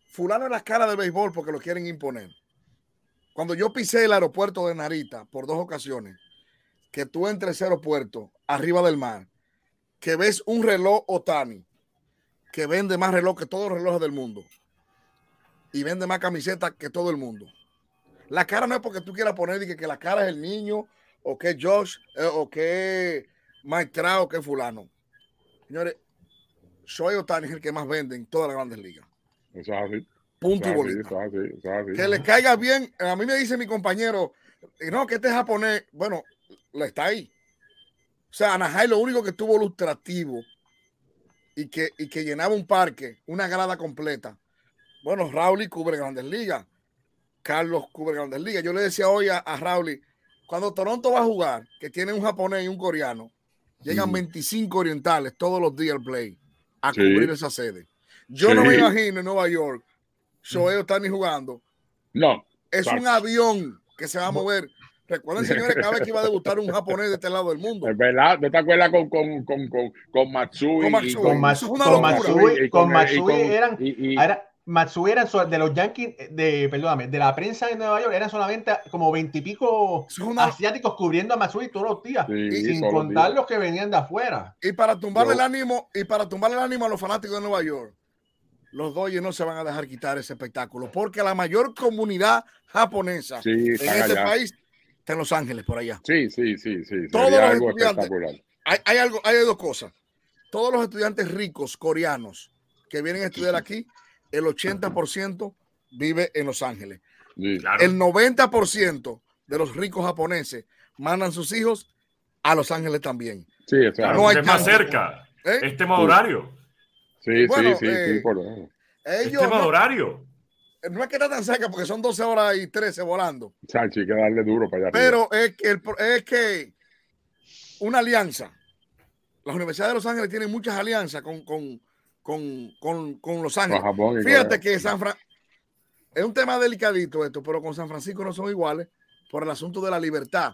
fulano es la cara del béisbol porque lo quieren imponer. Cuando yo pisé el aeropuerto de Narita por dos ocasiones, que tú entres ese aeropuerto arriba del mar, que ves un reloj Otani, que vende más reloj que todos los relojes del mundo y vende más camisetas que todo el mundo. La cara no es porque tú quieras poner que, que la cara es el niño o que Josh eh, o que Mike o que fulano. Señores, soy Otani el que más vende en todas las grandes ligas. Así. Punto y bolita. Que le caiga bien. A mí me dice mi compañero, no, que este japonés, bueno, le está ahí. O sea, Anahai lo único que tuvo ilustrativo y que, y que llenaba un parque, una grada completa. Bueno, Rauli cubre Grandes Ligas. Carlos cubre Grandes Ligas. Yo le decía hoy a, a Rauli, cuando Toronto va a jugar, que tiene un japonés y un coreano, llegan 25 orientales todos los días al play a cubrir esa sede. Yo no me imagino en Nueva York, Shohei Otani jugando. No. Es un avión que se va a mover Recuerden, señores, cada vez que iba a debutar un japonés de este lado del mundo. Es verdad, ¿no te acuerdas con, con, con, con, con Matsui? Con Matsui, con, Matsui, con, Matsui, eran, era, Matsui eran de los Yankees, de, perdóname, de la prensa de Nueva York, eran solamente como veintipico asiáticos cubriendo a Matsui todos los días, sin contar los que venían de afuera. Y para tumbar el ánimo, y para tumbar el ánimo a los fanáticos de Nueva York, los Dodgers no se van a dejar quitar ese espectáculo, porque la mayor comunidad japonesa en este país está en Los Ángeles, por allá. Sí, sí, sí, sí. Todos algo espectacular. Hay, hay, algo, hay dos cosas. Todos los estudiantes ricos coreanos que vienen a estudiar aquí el 80% vive en Los Ángeles. El 90% de los ricos japoneses mandan sus hijos a Los Ángeles también. Sí, no hay más cerca. ¿Eh? Es tema horario. Sí, sí, sí, eh, por es tema horario. No es que está tan cerca porque son 12 horas y 13 volando. Chachi, hay que darle duro para allá. Pero es que, es que una alianza. Las universidades de Los Ángeles tienen muchas alianzas con, con con, con, con Los Ángeles. Fíjate que San Fran es un tema delicadito esto, pero con San Francisco no son iguales por el asunto de la libertad.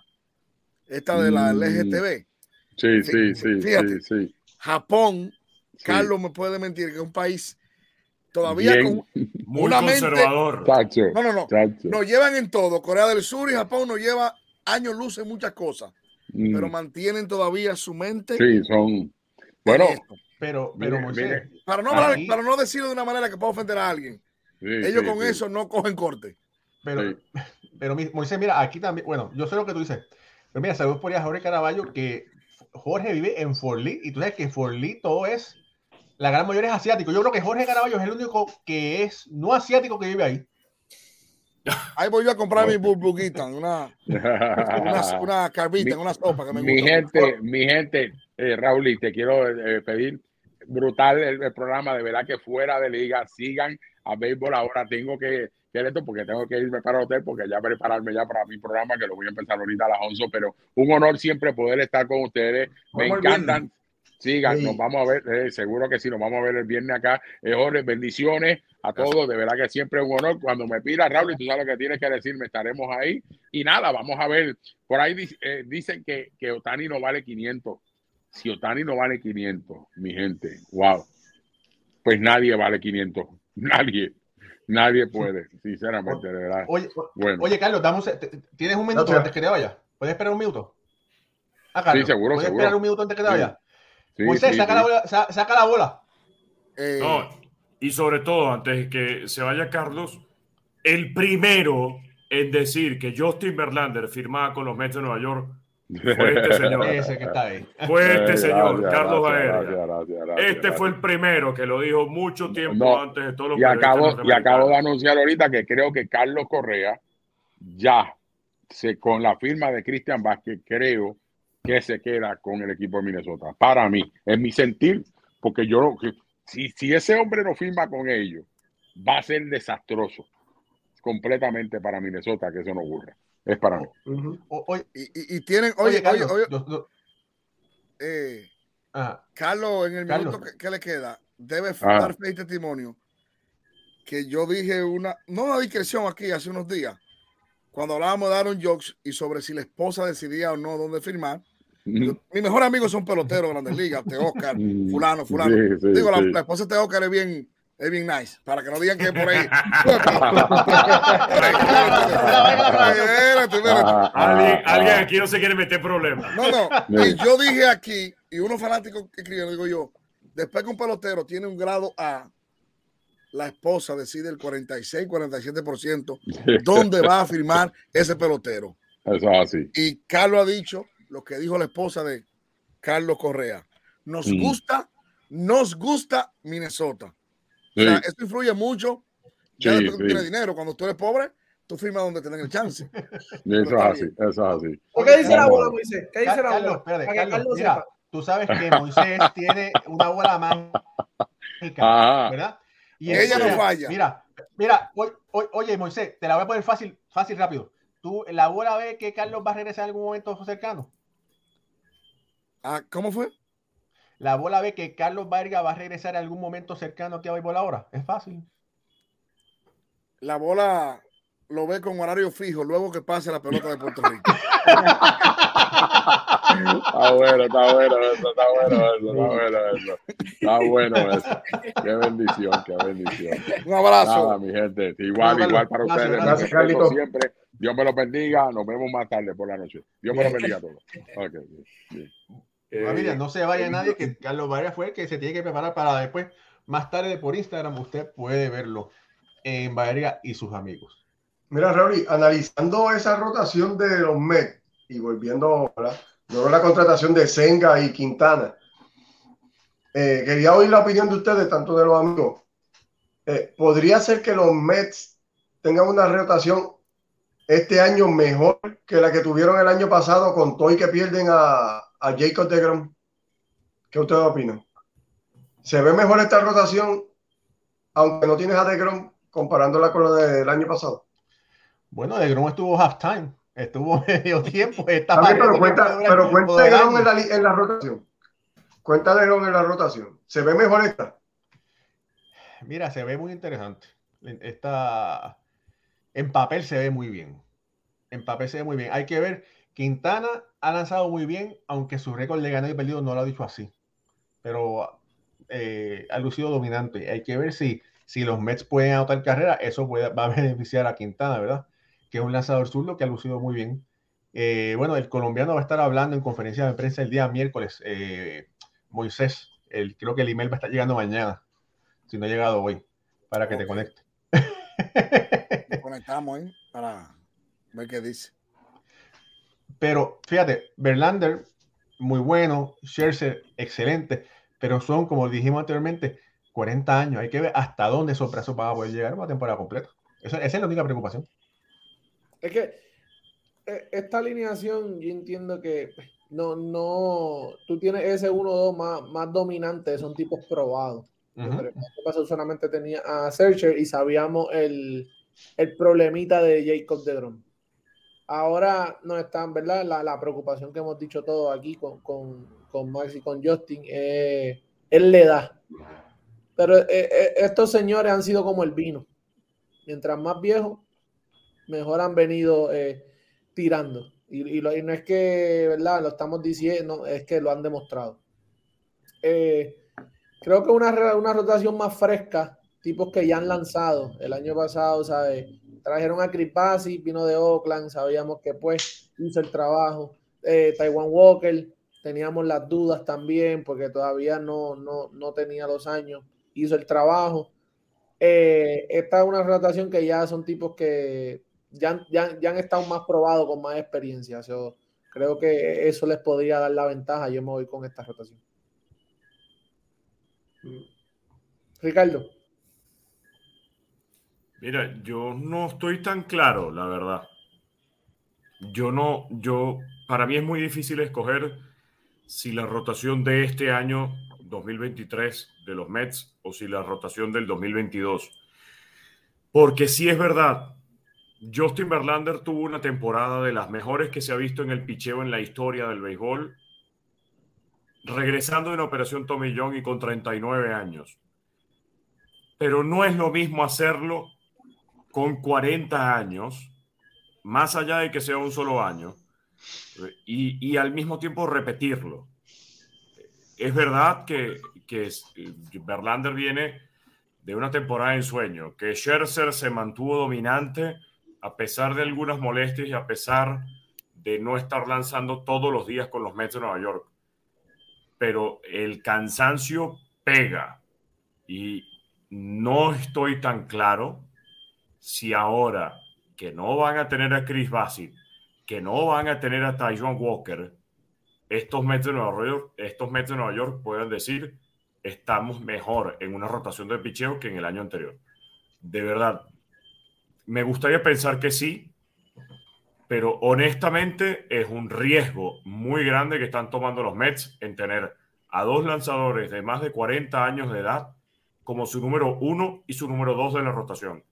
Esta de la LGTB. Sí, sí, sí. Fíjate, sí, Japón, Carlos me puede mentir, que es un país todavía con muy una conservador. Mente, no, no, no. Nos llevan en todo. Corea del Sur y Japón nos lleva años luz en muchas cosas, mm. pero mantienen todavía su mente. Sí, son. Bueno, pero, pero para, no para no decirlo de una manera que pueda ofender a alguien, ellos con eso no cogen corte. Pero, pero Moisés, mira, aquí también, bueno, yo sé lo que tú dices. Pero mira, saludos por ahí a Jorge Caraballo, que Jorge vive en Forlí, y tú sabes que Forlí todo es, la gran mayoría es asiático. Yo creo que Jorge Caraballo es el único que es no asiático que vive ahí. Ahí voy yo a comprar mi burbuquita, una, una, una carbita, una sopa que me mi Gente, mi gente, eh, Raúl, y te quiero eh, pedir brutal el, programa, de verdad que fuera de liga, sigan a béisbol. Ahora tengo que, que esto porque tengo que irme para el hotel porque ya prepararme ya para mi programa que lo voy a empezar ahorita a las 11, pero un honor siempre poder estar con ustedes. Me encantan. Sigan, nos vamos a ver, eh, seguro que sí, nos vamos a ver el viernes acá. Eh, Jorge, bendiciones a todos, de verdad que siempre es un honor. Cuando me pida Raúl, y tú sabes lo que tienes que decirme, estaremos ahí. Y nada, vamos a ver. Por ahí eh, dicen que, que Otani no vale 500 si Otani no vale 500, mi gente, wow, pues nadie vale 500, nadie, nadie puede, sinceramente, de verdad. Oye, bueno. oye Carlos, damos, ¿tienes un minuto antes que te vaya? ¿Puedes esperar un minuto? Ah, Carlos, sí, seguro, ¿Puedes esperar un minuto antes que te vaya? Sí. Saca, La bola, saca, la bola. Eh, no, y sobre todo, antes de que se vaya Carlos, el primero en decir que Justin Verlander firmaba con los Mets de Nueva York fue este señor. Ese que está ahí. Fue este señor, Carlos Aérea. Este fue el primero que lo dijo mucho tiempo antes de todos los y acabo, y acabo de anunciar ahorita que creo que Carlos Correa ya se, con la firma de Cristian Vázquez, creo que se queda con el equipo de Minnesota. Para mí, es mi sentir, porque yo, si, si ese hombre no firma con ellos, va a ser desastroso completamente para Minnesota que eso no ocurra. Es para mí. y, tienen, oye, oye, oye, eh, Carlos, en el minuto que, le queda, debe dar fe y testimonio que yo dije una, no una discreción aquí hace unos días, cuando hablábamos de Aaron Jokes y sobre si la esposa decidía o no dónde firmar. Mi mejor amigo son peloteros de Grandes Ligas, de Oscar, fulano, fulano. Digo, la, la, esposa de Oscar es bien, es bien nice, para que no digan que es por ahí. alguien, aquí no se quiere meter problemas. No, no. Y yo dije aquí, y unos fanáticos que escribieron, digo yo, después que un pelotero tiene un grado A, la esposa decide el 46, 47% dónde va a firmar ese pelotero. Eso es así. Y Carlos ha dicho lo que dijo la esposa de Carlos Correa. Nos mm. gusta, nos gusta Minnesota eso influye mucho. Ya sí, sí. tienes dinero. Cuando tú eres pobre, tú firmas donde te den el chance. Eso es así, eso es así. ¿Qué dice la bola, Moisés? ¿Qué dice la bola? Carlos, mira, tú sabes que Moisés tiene una bola mágica, ¿verdad? Y ella no falla. Mira, mira, oye, Moisés, te la voy a poner fácil, fácil, rápido. ¿Tú, la bola ve que Carlos va a regresar en algún momento cercano? Ah, ¿Cómo fue? la bola ve que Carlos Vargas va a regresar en algún momento cercano aquí a béisbol ahora. Es fácil. La bola lo ve con horario fijo luego que pase la pelota de Puerto Rico. Está bueno, está bueno eso, está bueno eso, está bueno eso. Está bueno eso. Qué bendición, qué bendición. Un abrazo. Nada, mi gente. Igual, igual para ustedes. Gracias, Carlitos. Siempre. Dios me lo bendiga. Nos vemos más tarde por la noche. Dios me lo bendiga a todos. Okay, bien. Familia, no se vaya nadie, que Carlos Vargas fue el que se tiene que preparar para después, más tarde por Instagram, usted puede verlo en Valeria y sus amigos. Mira, Raúl, analizando esa rotación de los Mets y volviendo a la contratación de Senga y Quintana, eh, quería oír la opinión de ustedes, tanto de los amigos. Eh, ¿Podría ser que los Mets tengan una rotación este año mejor que la que tuvieron el año pasado con Toy que pierden a, a Jacob de Grom? ¿Qué ustedes opinan? ¿Se ve mejor esta rotación, aunque no tienes a De Grom, comparándola con la del año pasado? Bueno, De Grom estuvo halftime, estuvo medio tiempo. pero cuenta, pero cuenta De Grom en la, en la rotación. Cuenta De Grom en la rotación. ¿Se ve mejor esta? Mira, se ve muy interesante. Esta, en papel se ve muy bien. En papel se ve muy bien. Hay que ver Quintana ha lanzado muy bien, aunque su récord de ganado y perdido no lo ha dicho así. Pero eh, ha lucido dominante. Hay que ver si, si los Mets pueden anotar carrera. Eso puede, va a beneficiar a Quintana, ¿verdad? Que es un lanzador zurdo que ha lucido muy bien. Eh, bueno, el colombiano va a estar hablando en conferencia de prensa el día miércoles. Eh, Moisés, el, creo que el email va a estar llegando mañana, si no ha llegado hoy, para que te conecte. Conectamos ¿eh? para ver qué dice. Pero fíjate, Verlander, muy bueno, Scherzer, excelente, pero son, como dijimos anteriormente, 40 años. Hay que ver hasta dónde esos brazos van a poder llegar una temporada completa. esa es la única preocupación. Es que eh, esta alineación, yo entiendo que no, no, tú tienes ese 1-2 más, más dominante, son tipos probados. Uh solamente tenía a Searcher y sabíamos el, el problemita de Jacob de Grom. Ahora no están, ¿verdad? La, preocupación que hemos dicho todos aquí con, con, Max y con Justin es, él le da. Pero eh, eh, estos señores han sido como el vino. Mientras más viejos, mejor han venido eh, tirando. Y, no es que, ¿verdad? Lo estamos diciendo, es que lo han demostrado. creo que una, una rotación más fresca, tipos que ya han lanzado el año pasado, ¿sabes? Trajeron a Chris vino de Oakland, sabíamos que pues hizo el trabajo. Eh, Taiwan Walker, teníamos las dudas también porque todavía no, no, tenía los años, hizo el trabajo. Eh, esta es una rotación que ya son tipos que ya, ya, han estado más probados con más experiencia. creo que eso les podría dar la ventaja. Yo me voy con esta rotación. Ricardo. Mira, yo no estoy tan claro, la verdad. Yo no, yo, para mí es muy difícil escoger si la rotación de este año 2023 de los Mets o si la rotación del 2022. Porque sí es verdad, Justin Verlander tuvo una temporada de las mejores que se ha visto en el picheo en la historia del béisbol, regresando de una operación Tommy John y con 39 años. Pero no es lo mismo hacerlo con 40 años, más allá de que sea un solo año, y, al mismo tiempo repetirlo. Es verdad que, que Verlander viene de una temporada en sueño, que Scherzer se mantuvo dominante a pesar de algunas molestias y a pesar de no estar lanzando todos los días con los Mets de Nueva York. Pero el cansancio pega y no estoy tan claro si ahora que no van a tener a Chris Bassett, que no van a tener a Taiwan Walker, estos Mets de Nueva York, estos Mets de Nueva York pueden decir estamos mejor en una rotación de picheo que en el año anterior. De verdad, me gustaría pensar que sí, pero honestamente es un riesgo muy grande que están tomando los Mets en tener a dos lanzadores de más de 40 años de edad como su número uno y su número dos de la rotación.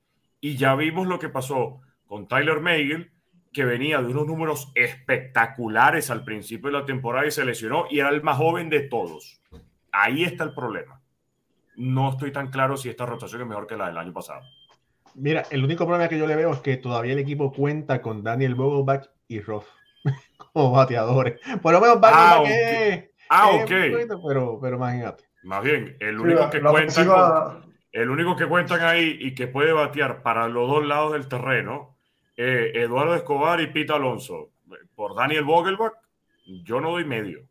Y ya vimos lo que pasó con Tyler Meigel, que venía de unos números espectaculares al principio de la temporada y se lesionó y era el más joven de todos. Ahí está el problema. No estoy tan claro si esta rotación es mejor que la del año pasado. Mira, el único problema que yo le veo es que todavía el equipo cuenta con Daniel Vogelbach y Roth. como bateadores. Por lo menos Ah, va ok. que Ah, es pero, pero imagínate. Más bien, el único que la cuentan con- el único que cuentan ahí y que puede batear para los dos lados del terreno, eh, Eduardo Escobar y Pete Alonso. Por Daniel Vogelbach, yo no doy medio.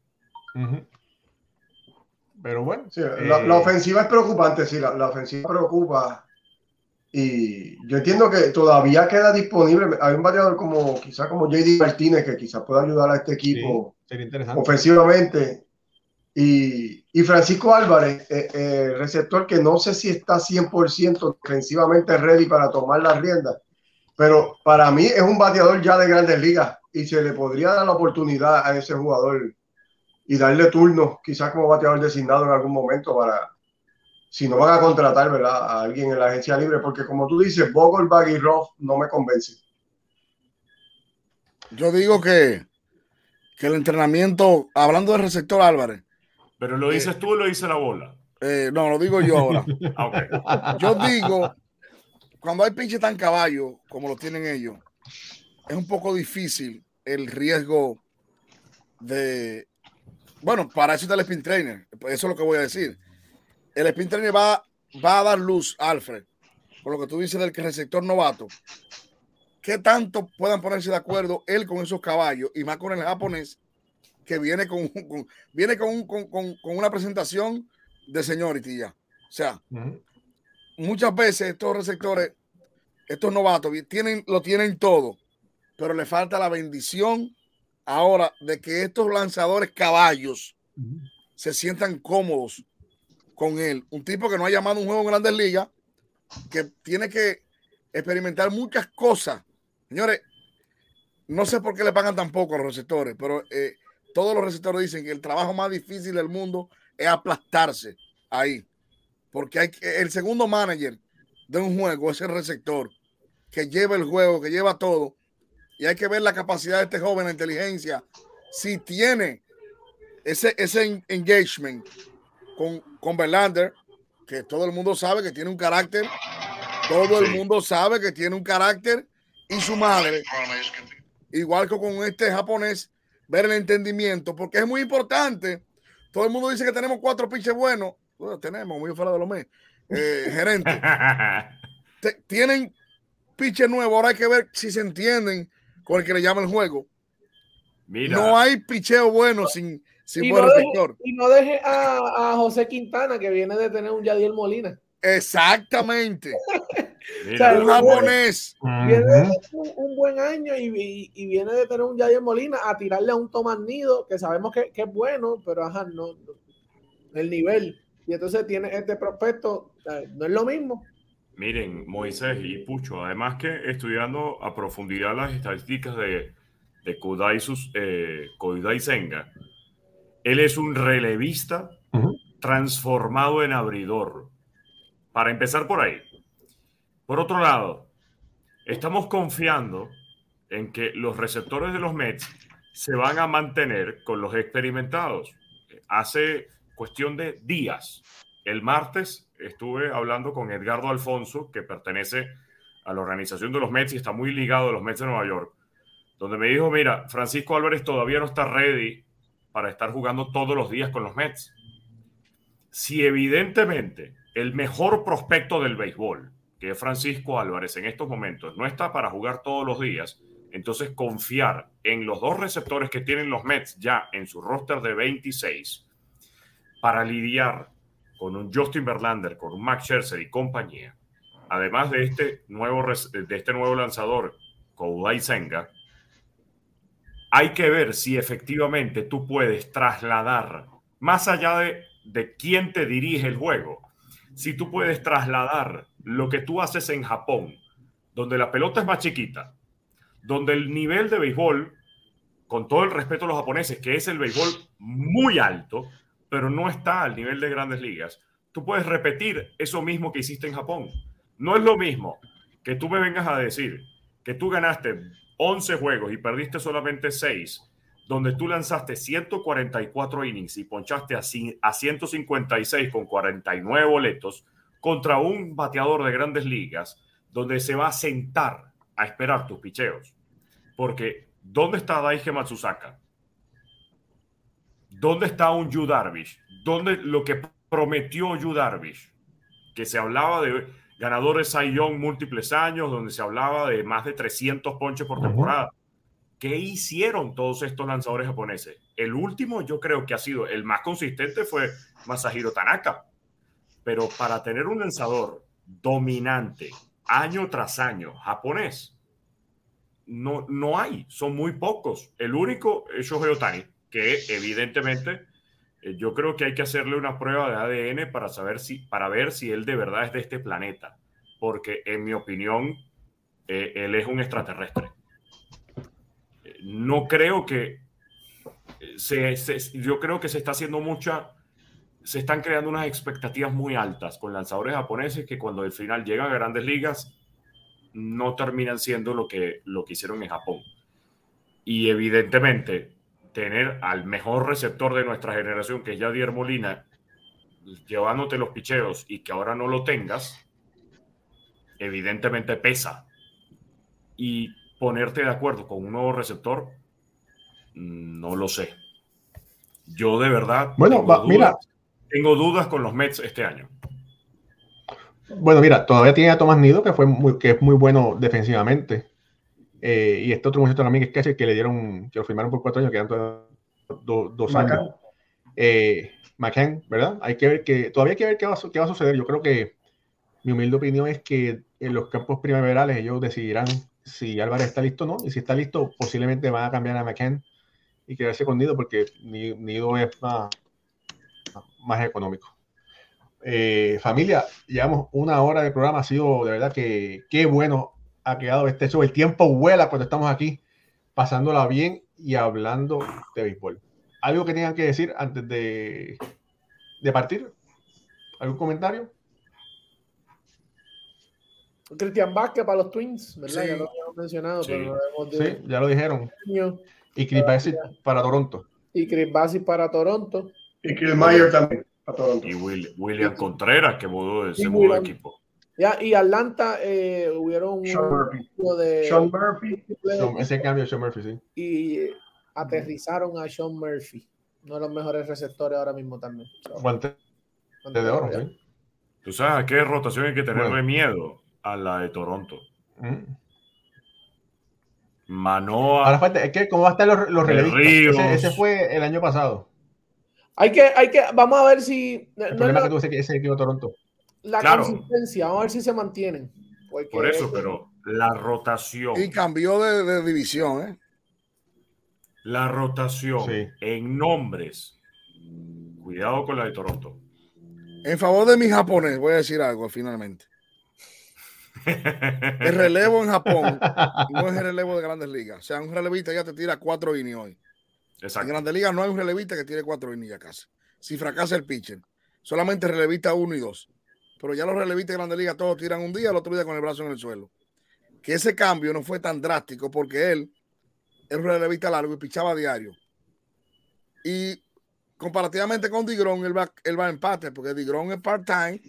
Pero bueno. Sí, la, eh, la ofensiva es preocupante, sí, la, la ofensiva preocupa. Y yo entiendo que todavía queda disponible. Hay un bateador como quizás como JD Martínez que quizás pueda ayudar a este equipo interesante. ofensivamente. Y, y Francisco Álvarez, eh, eh, receptor que no sé si está 100% defensivamente ready para tomar la rienda, pero para mí es un bateador ya de grandes ligas y se le podría dar la oportunidad a ese jugador y darle turno, quizás como bateador designado en algún momento para, si no van a contratar ¿verdad? a alguien en la agencia libre, porque como tú dices, Vogelbach y Roth no me convencen. Yo digo que, que el entrenamiento, hablando del receptor Álvarez, Pero lo dices tú o lo dice la bola. eh, no, lo digo yo ahora. Ah, ok. Yo digo, cuando hay pinche tan caballo como lo tienen ellos, es un poco difícil el riesgo de. Bueno, para eso está el spin trainer. Eso es lo que voy a decir. El spin trainer va, va a dar luz, Alfred, por lo que tú dices del que receptor novato. ¿Qué tanto puedan ponerse de acuerdo él con esos caballos y más con el japonés que viene con, con- viene con, un- con- con- con una presentación de seniority ya? O sea, muchas veces estos receptores, estos novatos, tienen, lo tienen todo, pero le falta la bendición ahora de que estos lanzadores caballos se sientan cómodos con él. Un tipo que no ha llamado un juego en grandes ligas, que tiene que experimentar muchas cosas. Señores, no sé por qué le pagan tan poco a los receptores, pero eh, todos los receptores dicen que el trabajo más difícil del mundo es aplastarse ahí. Porque hay que- el segundo manager de un juego es el receptor, que lleva el juego, que lleva todo. Y hay que ver la capacidad de este joven, la inteligencia, si tiene ese, ese en- engagement con, con Verlander, que todo el mundo sabe que tiene un carácter, todo el mundo sabe que tiene un carácter, y su madre, igual que con este japonés, ver el entendimiento, porque es muy importante. Todo el mundo dice que tenemos cuatro pinches buenos. Bueno, tenemos, muy fuera de lo mes. Eh, gerente. Te- tienen pinches nuevos. Ahora hay que ver si se entienden con el que le llama el juego. Mira, No hay picheo bueno sin, sin Y buen no, deje, receptor. y no deje a, a José Quintana, que viene de tener un Yadiel Molina. Exactamente. sea, Un japonés. Viene de un, un buen año y, y- y viene de tener un Yadiel Molina a tirarle a un Tomás Nido, que sabemos que, que es bueno, pero ajá, no, no- el nivel. Y entonces tiene este prospecto, eh, no es lo mismo. Miren, Moisés y Pucho, además que estudiando a profundidad las estadísticas de, de Kodai, Sus- eh, Kodai Senga, él es un relevista transformado en abridor. Para empezar por ahí. Por otro lado, estamos confiando en que los receptores de los Mets se van a mantener con los experimentados. Hace cuestión de días, el martes estuve hablando con Edgardo Alfonso, que pertenece a la organización de los Mets y está muy ligado a los Mets de Nueva York, donde me dijo, mira, Francisco Álvarez todavía no está ready para estar jugando todos los días con los Mets. Si evidentemente el mejor prospecto del béisbol, que es Francisco Álvarez en estos momentos, no está para jugar todos los días, entonces confiar en los dos receptores que tienen los Mets ya en su roster de 26 para lidiar con un Justin Verlander, con un Max Scherzer y compañía, además de este nuevo, de este nuevo lanzador, Koudai Senga, hay que ver si efectivamente tú puedes trasladar, más allá de, de quién te dirige el juego, si tú puedes trasladar lo que tú haces en Japón, donde la pelota es más chiquita, donde el nivel de béisbol, con todo el respeto a los japoneses, que es el béisbol muy alto, pero no está al nivel de grandes ligas, tú puedes repetir eso mismo que hiciste en Japón. No es lo mismo que tú me vengas a decir que tú ganaste 11 juegos y perdiste solamente 6, donde tú lanzaste 144 innings y ponchaste a, ci- a 156 con 49 boletos contra un bateador de grandes ligas, donde se va a sentar a esperar tus picheos. Porque ¿Dónde está Daisuke Matsusaka? ¿Dónde está un Yu Darvish? ¿Dónde lo que prometió Yu Darvish? Que se hablaba de ganadores Young múltiples años, donde se hablaba de más de 300 ponches por temporada. ¿Qué hicieron todos estos lanzadores japoneses? El último yo creo que ha sido el más consistente fue Masahiro Tanaka. Pero para tener un lanzador dominante año tras año japonés, no, no hay, son muy pocos. El único es Shohei Otani, que evidentemente yo creo que hay que hacerle una prueba de ADN para saber si, para ver si él de verdad es de este planeta, porque en mi opinión eh, él es un extraterrestre. Eh, no creo que se, yo creo que se está haciendo mucha, se están creando unas expectativas muy altas con lanzadores japoneses que cuando al final llegan a grandes ligas no terminan siendo lo que, lo que hicieron en Japón. Y evidentemente tener al mejor receptor de nuestra generación, que es Yadier Molina, llevándote los picheos y que ahora no lo tengas, evidentemente pesa. Y ponerte de acuerdo con un nuevo receptor, mm, no lo sé. Yo de verdad. Bueno, mira. Tengo dudas con los Mets este año. Bueno, mira, todavía tiene a Tomás Nido, que, fue muy, que es muy bueno defensivamente. Eh, y este otro muchacho también que es que, que le dieron, que lo firmaron por cuatro años, quedan dos años. Eh, McCann, ¿verdad? Hay que ver que, todavía hay que ver qué va, qué va a suceder. Yo creo que mi humilde opinión es que en los campos primaverales ellos decidirán si Álvarez está listo o no. Y si está listo, posiblemente van a cambiar a McCann y quedarse con Nido porque Nido es más, más económico. Eh, familia, llevamos una hora de programa, ha sido de verdad que qué bueno ha quedado este show. El tiempo vuela cuando estamos aquí pasándola bien y hablando de béisbol. ¿Algo que tengan que decir antes de, de partir? ¿Algún comentario? Cristian Vázquez para los Twins, ¿verdad? Ya lo habíamos mencionado, sí. pero sí, ya lo dijeron. Y Chris Bassett para Toronto. Y Chris Bassett para Toronto. Y Chris Mayer también para Toronto. Y William Contreras, que mudó de ese de equipo. Ya, y Atlanta eh, hubieron un Sean Murphy. de Sean Murphy. Ese cambio de Sean Murphy, sí. Y aterrizaron a Sean Murphy, uno de los mejores receptores ahora mismo también. Guante de oro, sí. Tú sabes a qué rotación hay que tenerle bueno. miedo a la de Toronto. Mm. Manoa. Ahora falta, es que cómo va a estar los, los relevistas. Ese, ese, fue el año pasado. Hay que, hay que, vamos a ver si. El no problema es que tuvo ese, ese equipo de Toronto la claro. consistencia, vamos a ver si se mantienen. Por eso, pero la rotación. Y cambió de, de división, ¿eh? La rotación sí. en nombres. Cuidado con la de Toronto. En favor de mi japonés, voy a decir algo finalmente. El relevo en Japón no es el relevo de grandes ligas. O sea, un relevista ya te tira cuatro innings hoy. Exacto. En grandes ligas no hay un relevista que tire cuatro innings ya casi. Si fracasa el pitcher, solamente relevista uno y dos pero ya los relevistas de Grande Liga todos tiran un día, el otro día con el brazo en el suelo. Que ese cambio no fue tan drástico porque él era un relevista largo y pichaba a diario. Y comparativamente con Digrón, él va, él va a empate porque Digrón es part-time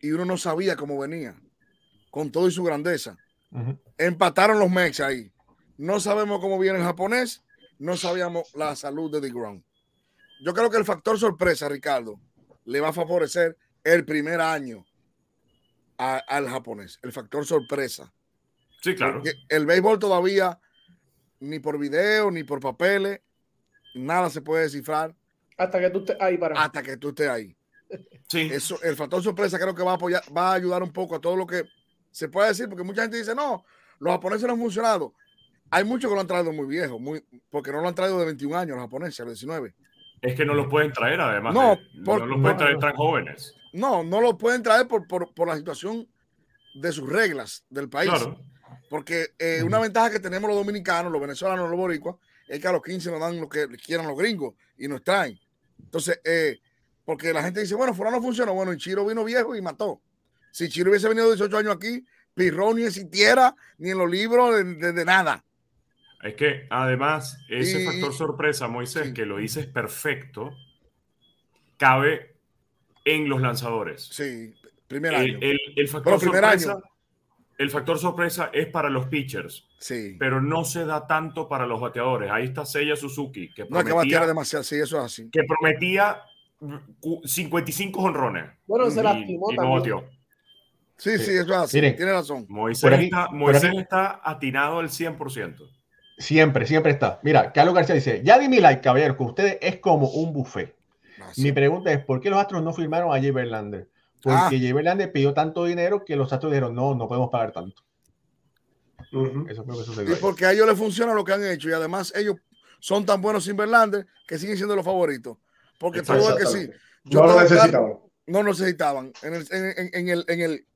y uno no sabía cómo venía, con todo y su grandeza. Uh -huh. Empataron los Mex ahí. No sabemos cómo viene el japonés, no sabíamos la salud de Digrón. Yo creo que el factor sorpresa, Ricardo, le va a favorecer el primer año a, al japonés, el factor sorpresa. Sí, claro. Porque el béisbol todavía, ni por video, ni por papeles, nada se puede descifrar. Hasta que tú estés ahí para. Hasta que tú estés ahí. Sí. Eso, el factor sorpresa creo que va a, apoyar, va a ayudar un poco a todo lo que se puede decir, porque mucha gente dice, no, los japoneses no han funcionado. Hay muchos que lo han traído muy viejos, muy, porque no lo han traído de 21 años los japoneses, a los 19. Es que no los pueden traer, además. No, de, por, no los pueden traer tan jóvenes. No, no lo pueden traer por, por, por, la situación de sus reglas del país. Claro. Porque eh, una ventaja que tenemos los dominicanos, los venezolanos, los boricuas, es que a los 15 nos dan lo que quieran los gringos y nos traen. Entonces, eh, porque la gente dice, bueno, fuera no funcionó. Bueno, y Chiro vino viejo y mató. Si Chiro hubiese venido 18 años aquí, Pirrón ni existiera, ni en los libros, de, de, de nada. Es que además, ese y, factor sorpresa, Moisés, sí. que lo dices perfecto, cabe en los lanzadores. Sí, primer año. El, el factor primer sorpresa, año. el factor sorpresa es para los pitchers. Sí. Pero no se da tanto para los bateadores. Ahí está Seiya Suzuki, que prometía, no, que bateara demasiado, sí, eso es así. Que prometía 55 honrones. Bueno, se lastimó y, no bateó. Sí, sí, eso es así. tiene razón. Moisés, está, Moisés está atinado al 100%. Siempre, siempre está. Mira, Carlos García dice, ya di mi like, caballero, que ustedes es como un buffet. Mi pregunta es, ¿por qué los Astros no firmaron a Jay Verlander? Porque ah. Jay Verlander pidió tanto dinero que los Astros dijeron, no, no podemos pagar tanto. Eso creo que sucedió. Y porque a ellos les funciona lo que han hecho y además ellos son tan buenos sin Verlander que siguen siendo los favoritos. Porque todo que sí. no lo necesitaban. No necesitaban. En el, en, el, en el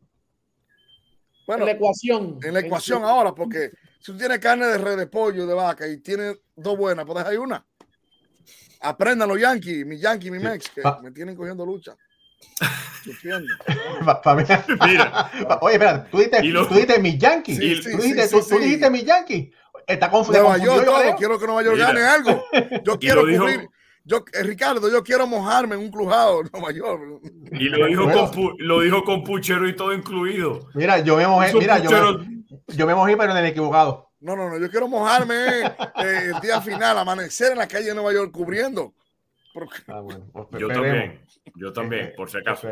bueno, en la ecuación. En la ecuación ahora, porque si tú tienes carne de red, de pollo, de vaca y tienes dos buenas, pues deja una. Aprendan los Yankees, mi Yankee, mi Mex, que me tienen cogiendo lucha. Mira. Oye, espera, tú dijiste, tú dijiste mi Yankee. tú, dijiste, tú, dijiste mi Yankee. Está confundido. Nueva York, todo. Quiero que Nueva York gane algo. Yo quiero cubrir. Yo, eh, Ricardo, yo quiero mojarme en un crujado en Nueva York. Y lo dijo, con, lo dijo con puchero y todo incluido. Mira, yo me mojé, mira, yo me, yo me mojé, pero en el equivocado. No, no, no, yo quiero mojarme eh, el día final, amanecer en la calle de Nueva York cubriendo. Ah, bueno, pues yo también, yo también, por si acaso.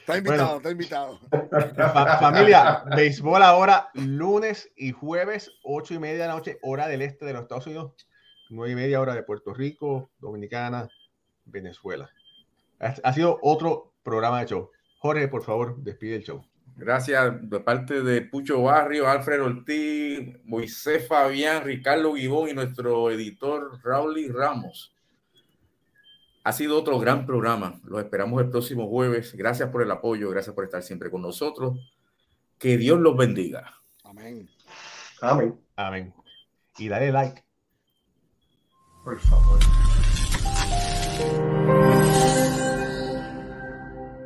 Está invitado, está invitado. familia, béisbol ahora lunes y jueves, ocho y media de la noche, hora del este de los Estados Unidos, nueve y media hora de Puerto Rico, Dominicana, Venezuela. Ha, sido otro programa de show. Jorge, por favor, despide el show. Gracias de parte de Pucho Barrio, Alfred Ortiz, Moisés Fabián, Ricardo Guibón y nuestro editor Raúl Ramos. Ha sido otro gran programa. Los esperamos el próximo jueves. Gracias por el apoyo, gracias por estar siempre con nosotros. Que Dios los bendiga. Amén. Amén. Amén. Y dale like. Por favor.